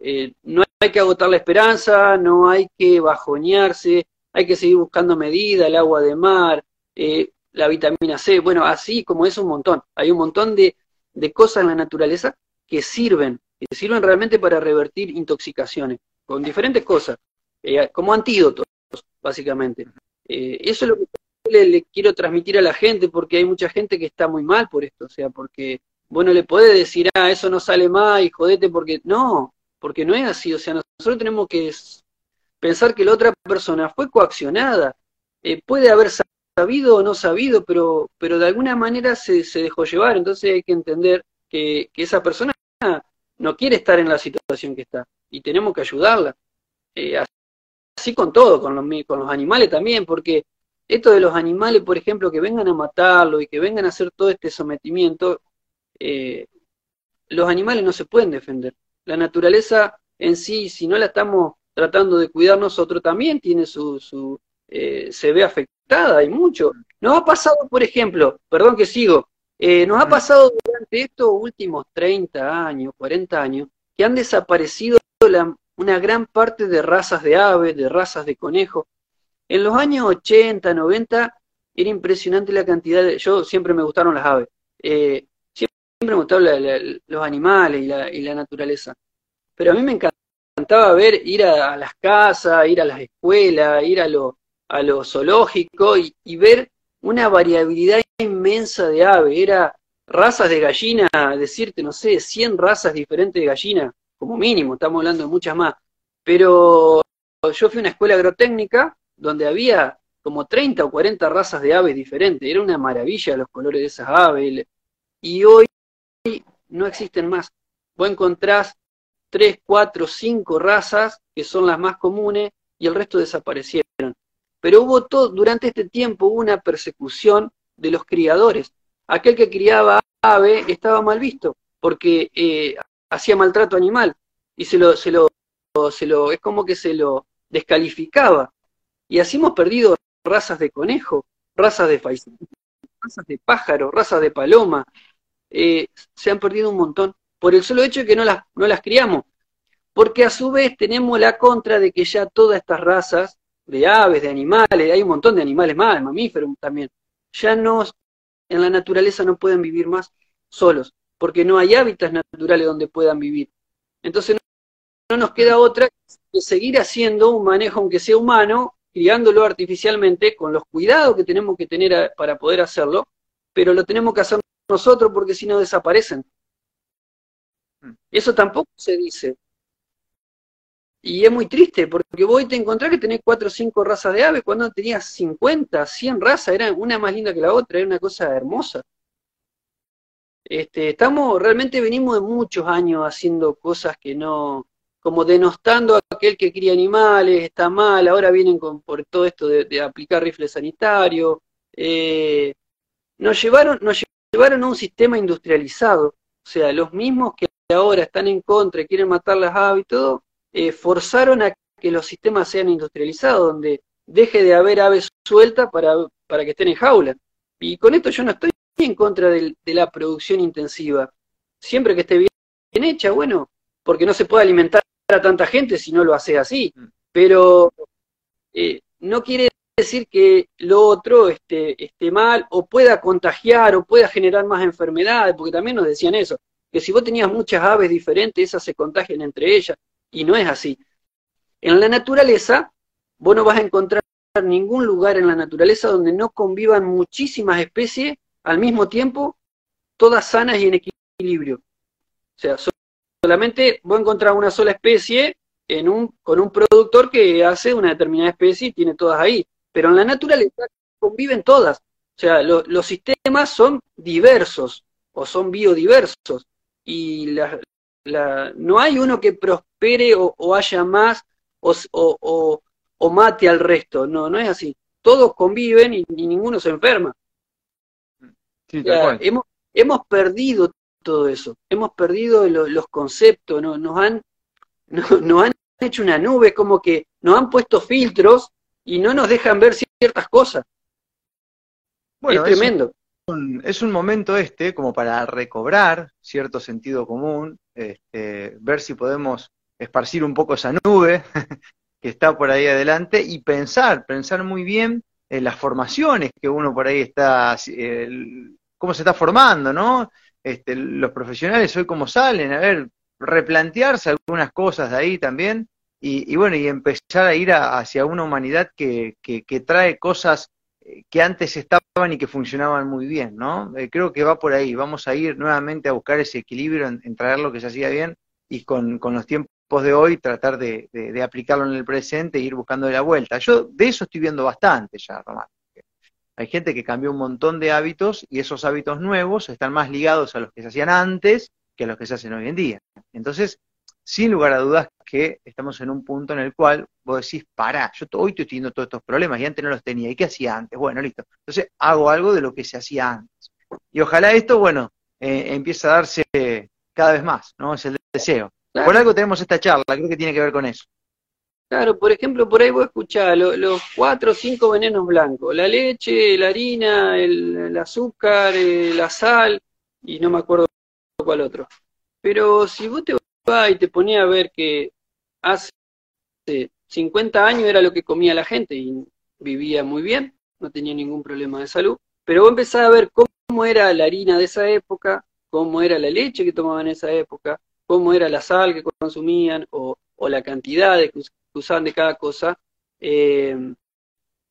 Eh, no hay que agotar la esperanza, no hay que bajonearse, hay que seguir buscando medidas, el agua de mar, eh, la vitamina C, bueno, así como es un montón. Hay un montón de, de cosas en la naturaleza que sirven, que sirven realmente para revertir intoxicaciones con diferentes cosas, eh, como antídotos, básicamente. Eh, eso es lo que le, quiero transmitir a la gente, porque hay mucha gente que está muy mal por esto, o sea, porque bueno, le puede decir, ah, eso no sale más y jodete, porque no, porque no es así, o sea, nosotros tenemos que pensar que la otra persona fue coaccionada, eh, puede haber sabido o no sabido, pero, pero de alguna manera se, se dejó llevar, entonces hay que entender que, que esa persona no quiere estar en la situación que está y tenemos que ayudarla. Eh, así con todo, con los, con los animales también, porque esto de los animales, por ejemplo, que vengan a matarlo y que vengan a hacer todo este sometimiento, eh, los animales no se pueden defender. La naturaleza en sí, si no la estamos tratando de cuidar nosotros, también tiene su, su eh, se ve afectada, hay mucho. Nos ha pasado, por ejemplo, perdón que sigo, eh, nos ha pasado durante estos últimos 30 años, 40 años, que han desaparecido una gran parte de razas de aves, de razas de conejos. En los años 80, 90, era impresionante la cantidad de... Yo siempre me gustaron las aves. Eh, siempre me gustaron los animales y la, y naturaleza. Pero a mí me encantaba ver, ir a, las casas, ir a las escuelas, ir a lo, a lo zoológico y, ver una variabilidad inmensa de aves. Era razas de gallina, decirte, no sé, 100 razas diferentes de gallina, como mínimo, estamos hablando de muchas más. Pero yo fui a una escuela agrotécnica donde había como 30 o 40 razas de aves diferentes. Era una maravilla los colores de esas aves. Y hoy no existen más. Vos encontrás 3, 4, 5 razas que son las más comunes y el resto desaparecieron. Pero hubo todo, durante este tiempo hubo una persecución de los criadores. Aquel que criaba ave estaba mal visto porque eh, hacía maltrato animal y se lo, se lo, se lo, es como que se lo descalificaba. Y así hemos perdido razas de conejo, razas de faisán, razas de pájaro, razas de paloma. Eh, se han perdido un montón por el solo hecho de que no las, no las criamos. Porque a su vez tenemos la contra de que ya todas estas razas de aves, de animales, hay un montón de animales más, de mamíferos también, ya no, en la naturaleza no pueden vivir más solos, porque no hay hábitats naturales donde puedan vivir. Entonces no nos queda otra que seguir haciendo un manejo, aunque sea humano, criándolo artificialmente, con los cuidados que tenemos que tener para poder hacerlo, pero lo tenemos que hacer nosotros porque si no desaparecen. Mm. Eso tampoco se dice. Y es muy triste, porque vos te encontrás que tenés cuatro o cinco razas de aves, cuando tenías 50, 100 razas, era una más linda que la otra, era una cosa hermosa. Este, estamos, realmente venimos de muchos años haciendo cosas que no, como denostando a aquel que cría animales, está mal, ahora vienen con, por todo esto de, aplicar rifles sanitarios. Eh, nos, llevaron, nos llevaron a un sistema industrializado, o sea, los mismos que ahora están en contra y quieren matar las aves y todo, eh, forzaron a que los sistemas sean industrializados, donde deje de haber aves sueltas para, para que estén en jaula. Y con esto yo no estoy en contra de, de la producción intensiva. Siempre que esté bien hecha, bueno, porque no se puede alimentar a tanta gente si no lo hace así. Mm. Pero eh, no quiere decir que lo otro esté, esté mal o pueda contagiar o pueda generar más enfermedades, porque también nos decían eso, que si vos tenías muchas aves diferentes, esas se contagian entre ellas, y no es así. En la naturaleza, vos no vas a encontrar ningún lugar en la naturaleza donde no convivan muchísimas especies al mismo tiempo, todas sanas y en equilibrio. O sea, solamente voy a encontrar una sola especie en un, con un productor que hace una determinada especie y tiene todas ahí. Pero en la naturaleza conviven todas. O sea, los sistemas son diversos o son biodiversos. Y la, no hay uno que prospere o, haya más o, o, mate al resto. No, no es así. Todos conviven y, ninguno se enferma. Hemos, hemos perdido todo eso. Hemos perdido los conceptos, ¿no? nos, han, no, han hecho una nube, como que nos han puesto filtros y no nos dejan ver ciertas cosas. Bueno, es tremendo. Es un, momento este como para recobrar cierto sentido común, este, ver si podemos esparcir un poco esa nube que está por ahí adelante y pensar, pensar muy bien en las formaciones que uno por ahí está, cómo se está formando, ¿no? este, los profesionales hoy cómo salen, a ver, replantearse algunas cosas de ahí también y, bueno, y empezar a ir hacia una humanidad que, que, trae cosas eh, que antes estaban y que funcionaban muy bien, ¿no? Eh, creo que va por ahí, vamos a ir nuevamente a buscar ese equilibrio en, traer lo que se hacía bien y con, con los tiempos de hoy tratar de, aplicarlo en el presente e ir buscando la vuelta. Yo de eso estoy viendo bastante ya, Román. Hay gente que cambió un montón de hábitos y esos hábitos nuevos están más ligados a los que se hacían antes que a los que se hacen hoy en día. Entonces, sin lugar a dudas que estamos en un punto en el cual vos decís, pará, yo hoy estoy teniendo todos estos problemas y antes no los tenía. ¿Y qué hacía antes? Bueno, listo. Entonces hago algo de lo que se hacía antes. Y ojalá esto, bueno, eh, empiece a darse cada vez más, ¿no? Es el deseo. Por algo tenemos esta charla, creo que tiene que ver con eso. Claro, por ejemplo, por ahí vos escuchás los cuatro o cinco venenos blancos, la leche, la harina, el, azúcar, eh, la sal, y no me acuerdo cuál otro. Pero si vos te vas y te ponías a ver que hace 50 años era lo que comía la gente y vivía muy bien, no tenía ningún problema de salud, pero vos empezás a ver cómo era la harina de esa época, cómo era la leche que tomaban en esa época, cómo era la sal que consumían o, la cantidad de, que usaban de cada cosa. Eh,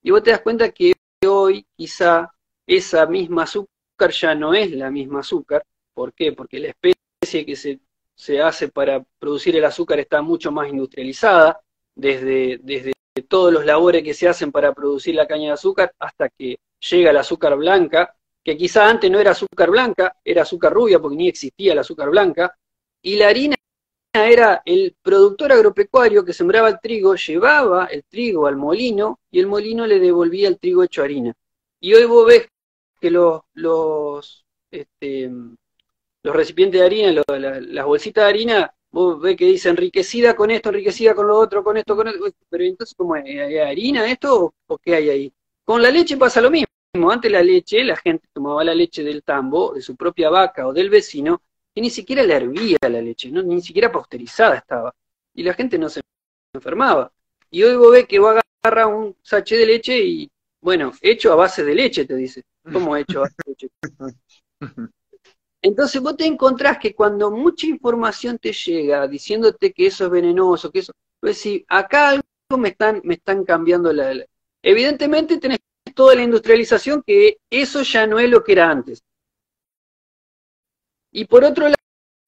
y vos te das cuenta que hoy quizá esa misma azúcar ya no es la misma azúcar. ¿Por qué? Porque la especie que se, hace para producir el azúcar está mucho más industrializada, desde, desde todos los labores que se hacen para producir la caña de azúcar hasta que llega el azúcar blanca, que quizá antes no era azúcar blanca, era azúcar rubia porque ni existía el azúcar blanca, y la harina era el productor agropecuario que sembraba el trigo, llevaba el trigo al molino y el molino le devolvía el trigo hecho harina. Y hoy vos ves que los, los, este, los recipientes de harina, las bolsitas de harina, vos ves que dice enriquecida con esto, enriquecida con lo otro, con esto, con esto. Pero entonces, ¿cómo es? ¿Hay harina esto o qué hay ahí? Con la leche pasa lo mismo. Antes la leche, la gente tomaba la leche del tambo, de su propia vaca o del vecino, que ni siquiera le hervía la leche, ¿no? ni siquiera pasteurizada estaba. Y la gente no se enfermaba. Y hoy vos ves que va a agarrar un sachet de leche y, bueno, hecho a base de leche, te dice. ¿Cómo hecho a base de leche? Entonces vos te encontrás que cuando mucha información te llega diciéndote que eso es venenoso, que eso, pues si acá algo me están, me están cambiando la... Evidentemente tenés toda la industrialización que eso ya no es lo que era antes. Y por otro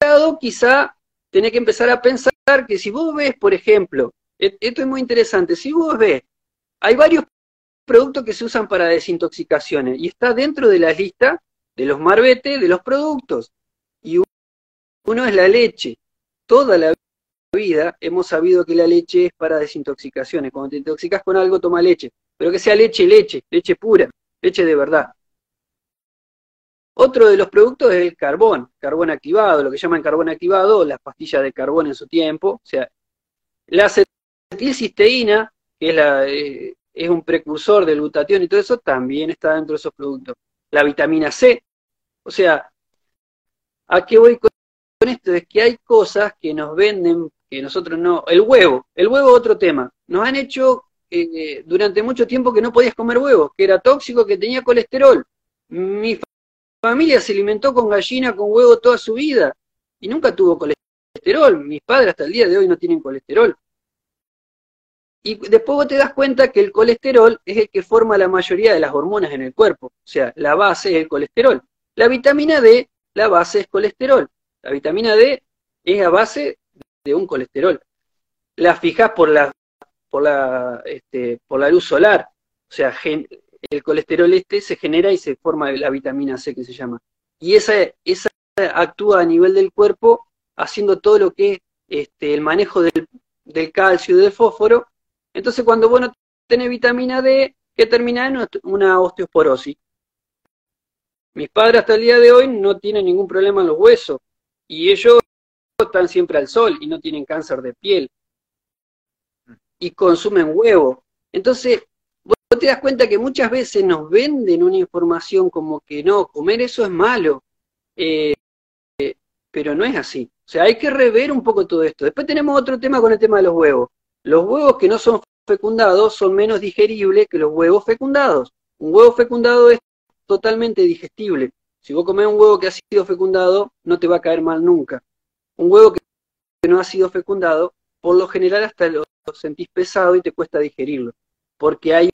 lado, quizá tenés que empezar a pensar que si vos ves, por ejemplo, esto es muy interesante, si vos ves, hay varios productos que se usan para desintoxicaciones y está dentro de la lista de los marbetes de los productos. Y uno es la leche. Toda la vida hemos sabido que la leche es para desintoxicaciones. Cuando te intoxicas con algo, toma leche. Pero que sea leche, leche, leche pura, leche de verdad. Otro de los productos es el carbón, carbón activado, lo que llaman carbón activado, las pastillas de carbón en su tiempo. O sea, la acetilcisteína, que es, eh, un precursor del glutatión y todo eso, también está dentro de esos productos. La vitamina C. O sea, ¿a qué voy con esto? Es que hay cosas que nos venden que nosotros no. El huevo, el huevo otro tema. Nos han hecho eh, durante mucho tiempo que no podías comer huevos, que era tóxico, que tenía colesterol. Mi familia se alimentó con gallina, con huevo toda su vida y nunca tuvo colesterol. Mis padres hasta el día de hoy no tienen colesterol. Y después vos te das cuenta que el colesterol es el que forma la mayoría de las hormonas en el cuerpo. O sea, la base es el colesterol. La vitamina D, la base es colesterol. La vitamina D es a base de un colesterol. La fijas por la, por la, este, por la luz solar. O sea, el colesterol este se genera y se forma la vitamina C que se llama. Y esa, esa actúa a nivel del cuerpo haciendo todo lo que es este, el manejo del, del calcio y del fósforo. Entonces cuando vos no tenés vitamina D, ¿qué termina en una osteoporosis? Mis padres hasta el día de hoy no tienen ningún problema en los huesos y ellos están siempre al sol y no tienen cáncer de piel y consumen huevo. Entonces, vos te das cuenta que muchas veces nos venden una información como que no, comer eso es malo, eh, pero no es así. O sea, hay que rever un poco todo esto. Después tenemos otro tema con el tema de los huevos. Los huevos que no son fecundados son menos digeribles que los huevos fecundados. Un huevo fecundado es totalmente digestible. Si vos comés un huevo que ha sido fecundado, no te va a caer mal nunca. Un huevo que no ha sido fecundado, por lo general hasta lo sentís pesado y te cuesta digerirlo, porque hay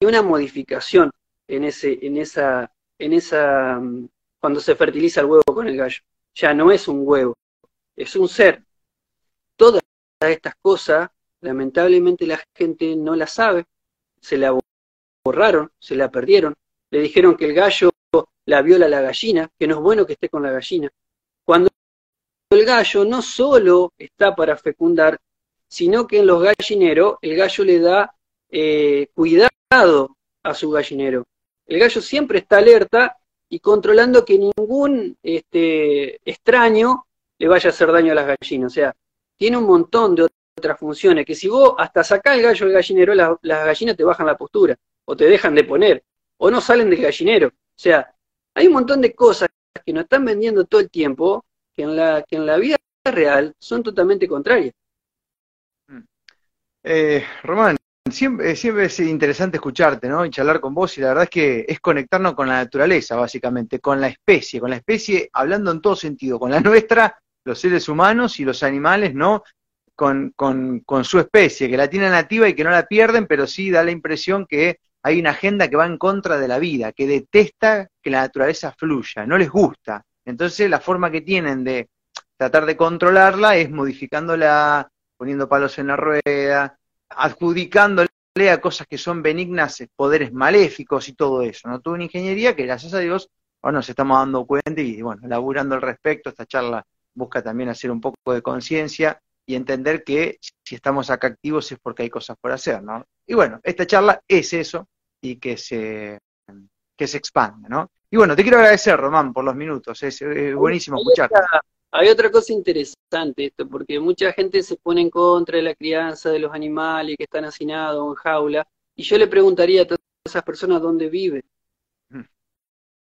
una modificación en ese, en esa, en esa, mm, cuando se fertiliza el huevo con el gallo. Ya no es un huevo, es un ser. Todas estas cosas, lamentablemente la gente no las sabe, se la borraron, se la perdieron, le dijeron que el gallo la viola la gallina, que no es bueno que esté con la gallina. Cuando el gallo no solo está para fecundar, sino que en los gallineros el gallo le da eh, cuidado a su gallinero. El gallo siempre está alerta y controlando que ningún este, extraño le vaya a hacer daño a las gallinas. O sea, tiene un montón de otras funciones que si vos hasta sacás el gallo del gallinero, las gallinas te bajan la postura o te dejan de poner o no salen del gallinero. O sea, hay un montón de cosas que nos están vendiendo todo el tiempo que en la, que en la vida real son totalmente contrarias. Eh, Román, siempre, siempre es interesante escucharte, ¿no? Y charlar con vos, y la verdad es que es conectarnos con la naturaleza, básicamente, con la especie, con la especie, hablando en todo sentido, con la nuestra, los seres humanos y los animales, ¿no? Con, con, con su especie, que la tiene nativa y que no la pierden, pero sí da la impresión que hay una agenda que va en contra de la vida, que detesta que la naturaleza fluya, no les gusta. Entonces la forma que tienen de tratar de controlarla es modificándola, poniendo palos en la rueda, adjudicándole a cosas que son benignas, poderes maléficos y todo eso. No tuvo una ingeniería que gracias a Dios ahora nos estamos dando cuenta y bueno, laburando al respecto, esta charla busca también hacer un poco de conciencia y entender que si estamos acá activos es porque hay cosas por hacer, ¿no? Y bueno, esta charla es eso y que se, que se expanda, ¿no? Y bueno, te quiero agradecer, Román, por los minutos. Es, buenísimo escucharte. Hay otra cosa interesante esto, porque mucha gente se pone en contra de la crianza de los animales que están hacinados en jaula, y yo le preguntaría a todas esas personas dónde viven.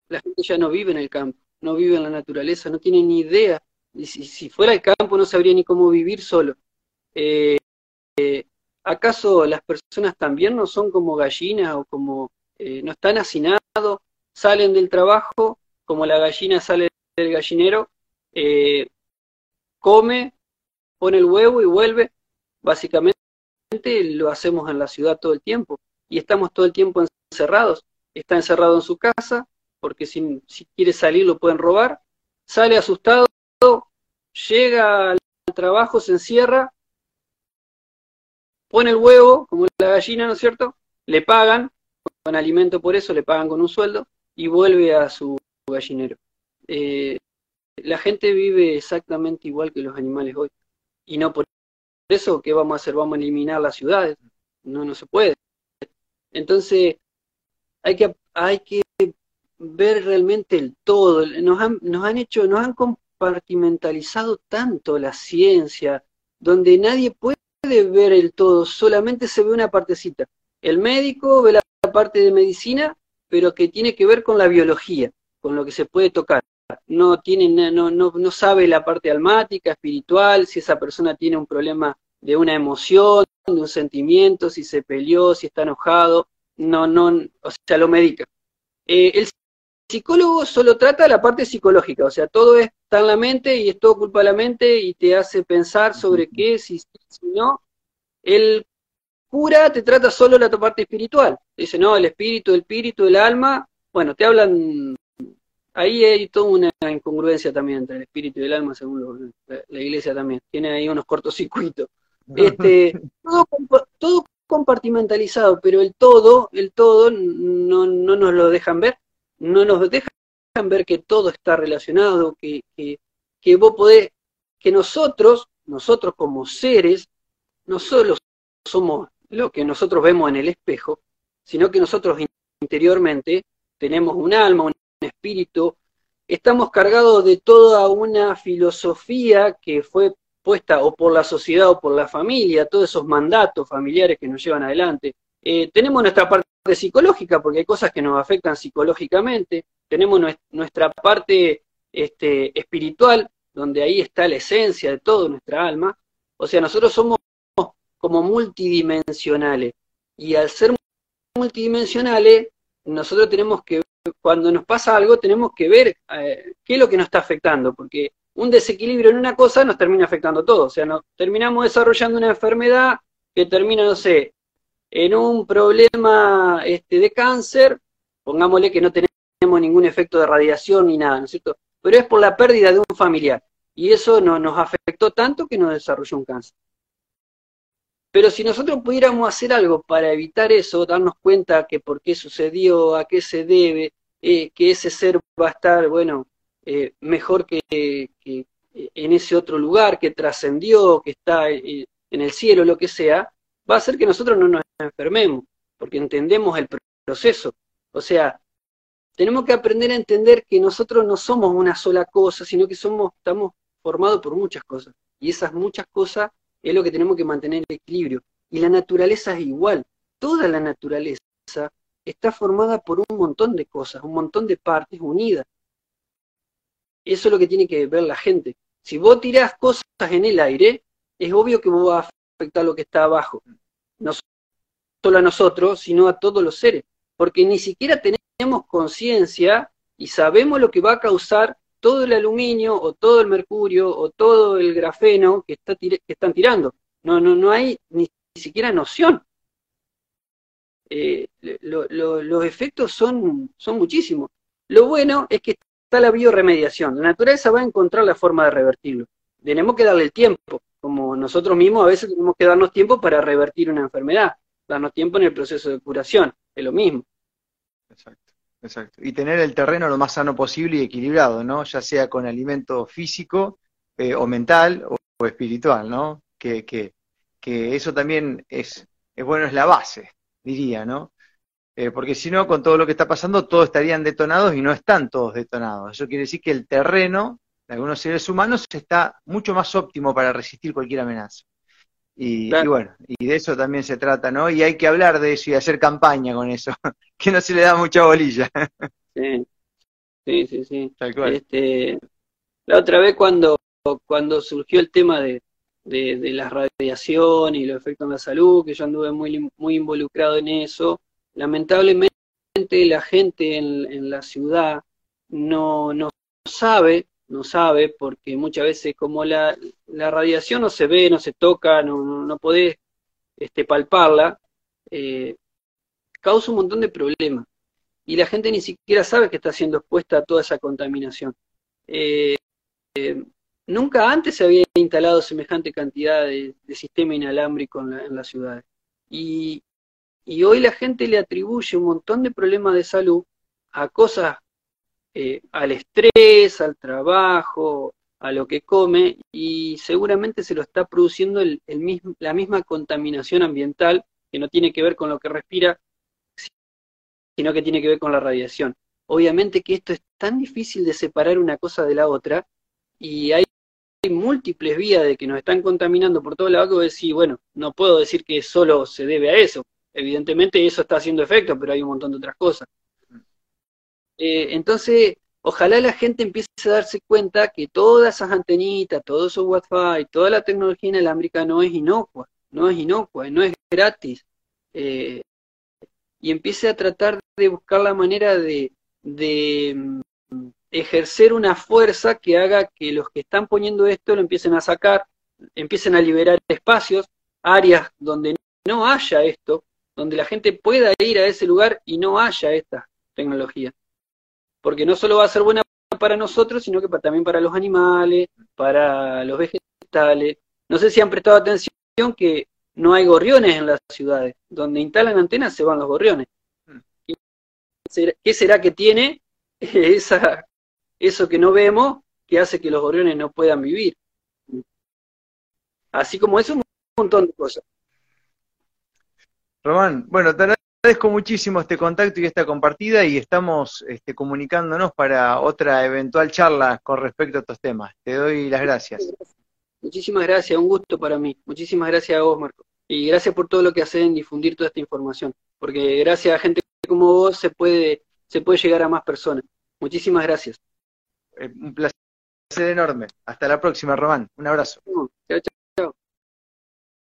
La gente ya no vive en el campo, no vive en la naturaleza, no tiene ni idea. Y si, fuera el campo no sabría ni cómo vivir solo. Eh, eh, ¿Acaso las personas también no son como gallinas o como eh, no están hacinados? salen del trabajo, como la gallina sale del gallinero, eh, come, pone el huevo y vuelve. Básicamente lo hacemos en la ciudad todo el tiempo y estamos todo el tiempo encerrados. Está encerrado en su casa porque si, quiere salir lo pueden robar. Sale asustado, llega al trabajo, se encierra, pone el huevo, como la gallina, ¿no es cierto? Le pagan con alimento por eso, le pagan con un sueldo y vuelve a su gallinero. Eh, la gente vive exactamente igual que los animales hoy. Y no por eso, ¿qué vamos a hacer? Vamos a eliminar las ciudades. No, no se puede. Entonces, hay que, hay que ver realmente el todo. Nos han, nos han hecho, nos han compartimentalizado tanto la ciencia, donde nadie puede ver el todo, solamente se ve una partecita. El médico ve la parte de medicina pero que tiene que ver con la biología, con lo que se puede tocar. No, tiene, no, no, no sabe la parte almática, espiritual, si esa persona tiene un problema de una emoción, de un sentimiento, si se peleó, si está enojado, no, no, o sea, lo medica. Eh, el psicólogo solo trata la parte psicológica, o sea, todo está en la mente y es todo culpa de la mente y te hace pensar sobre qué, si, si no. El cura te trata solo la parte espiritual. Dice, no, el espíritu, el espíritu, el alma. Bueno, te hablan. Ahí hay toda una incongruencia también entre el espíritu y el alma, según la, iglesia también. Tiene ahí unos cortocircuitos. Este, todo, todo compartimentalizado, pero el todo, el todo no, no nos lo dejan ver. No nos dejan ver que todo está relacionado, que, que, que vos podés, que nosotros, nosotros como seres, no solo somos lo que nosotros vemos en el espejo, sino que nosotros interiormente tenemos un alma, un espíritu, estamos cargados de toda una filosofía que fue puesta o por la sociedad o por la familia, todos esos mandatos familiares que nos llevan adelante. Eh, tenemos nuestra parte psicológica, porque hay cosas que nos afectan psicológicamente, tenemos nuestra parte este, espiritual, donde ahí está la esencia de todo nuestra alma. O sea, nosotros somos como multidimensionales. Y al ser multidimensionales, nosotros tenemos que, cuando nos pasa algo, tenemos que ver eh, qué es lo que nos está afectando, porque un desequilibrio en una cosa nos termina afectando todo. O sea, nos terminamos desarrollando una enfermedad que termina, no sé, en un problema este, de cáncer, pongámosle que no tenemos ningún efecto de radiación ni nada, ¿no es cierto? Pero es por la pérdida de un familiar. Y eso no, nos afectó tanto que nos desarrolló un cáncer. Pero si nosotros pudiéramos hacer algo para evitar eso, darnos cuenta que por qué sucedió, a qué se debe, eh, que ese ser va a estar, bueno, eh, mejor que, en ese otro lugar, que trascendió, que está en el cielo, lo que sea, va a hacer que nosotros no nos enfermemos, porque entendemos el proceso. O sea, tenemos que aprender a entender que nosotros no somos una sola cosa, sino que somos, estamos formados por muchas cosas. Y esas muchas cosas es lo que tenemos que mantener en equilibrio. Y la naturaleza es igual. Toda la naturaleza está formada por un montón de cosas, un montón de partes unidas. Eso es lo que tiene que ver la gente. Si vos tirás cosas en el aire, es obvio que vos vas a afectar lo que está abajo. No solo a nosotros, sino a todos los seres. Porque ni siquiera tenemos conciencia y sabemos lo que va a causar todo el aluminio o todo el mercurio o todo el grafeno que, está que están tirando. No, no, no hay ni siquiera noción. Eh, los efectos son, son muchísimos. Lo bueno es que está la bioremediación. La naturaleza va a encontrar la forma de revertirlo. Tenemos que darle el tiempo, como nosotros mismos a veces tenemos que darnos tiempo para revertir una enfermedad, darnos tiempo en el proceso de curación, es lo mismo. Exacto, exacto. Y tener el terreno lo más sano posible y equilibrado, ¿no? Ya sea con alimento físico eh, o mental o, espiritual, ¿no? Que, que, que eso también es, es bueno, es la base diría, ¿no? Eh, porque si no, con todo lo que está pasando, todos estarían detonados y no están todos detonados. Eso quiere decir que el terreno de algunos seres humanos está mucho más óptimo para resistir cualquier amenaza. Y, bueno, y de eso también se trata, ¿no? Y hay que hablar de eso y hacer campaña con eso, que no se le da mucha bolilla. Sí, sí, sí. sí. Tal cual. Este, la otra vez cuando, cuando surgió el tema de, de, de, la radiación y los efectos en la salud, que yo anduve muy, muy involucrado en eso. Lamentablemente la gente en, la ciudad no, no sabe, no sabe, porque muchas veces como la, la radiación no se ve, no se toca, no, no, podés este, palparla, eh, causa un montón de problemas. Y la gente ni siquiera sabe que está siendo expuesta a toda esa contaminación. Eh, eh, Nunca antes se había instalado semejante cantidad de, sistema inalámbrico en, la, las ciudades. Y, hoy la gente le atribuye un montón de problemas de salud a cosas, eh, al estrés, al trabajo, a lo que come, y seguramente se lo está produciendo la misma contaminación ambiental, que no tiene que ver con lo que respira, sino que tiene que ver con la radiación. Obviamente que esto es tan difícil de separar una cosa de la otra, y hay múltiples vías de que nos están contaminando por todo lado que decís, bueno, no puedo decir que solo se debe a eso. Evidentemente eso está haciendo efecto, pero hay un montón de otras cosas. Eh, entonces, ojalá la gente empiece a darse cuenta que todas esas antenitas, todo eso Wi-Fi, toda la tecnología inalámbrica no es inocua, no es inocua, no es gratis. Eh, y empiece a tratar de buscar la manera de, de ejercer una fuerza que haga que los que están poniendo esto lo empiecen a sacar, empiecen a liberar espacios, áreas donde no haya esto, donde la gente pueda ir a ese lugar y no haya esta tecnología. Porque no solo va a ser buena para nosotros, sino que también para los animales, para los vegetales. No sé si han prestado atención que no hay gorriones en las ciudades. Donde instalan antenas se van los gorriones. Mm. ¿Qué será que tiene esa eso que no vemos que hace que los gorriones no puedan vivir. Así como eso, un montón de cosas. Román, bueno, te agradezco muchísimo este contacto y esta compartida y estamos este, comunicándonos para otra eventual charla con respecto a estos temas. Te doy las gracias. Muchísimas gracias, un gusto para mí. Muchísimas gracias a vos, Marco. Y gracias por todo lo que hacen en difundir toda esta información. Porque gracias a gente como vos se puede, se puede llegar a más personas. Muchísimas gracias. Eh, un placer enorme. Hasta la próxima, Román. Un abrazo.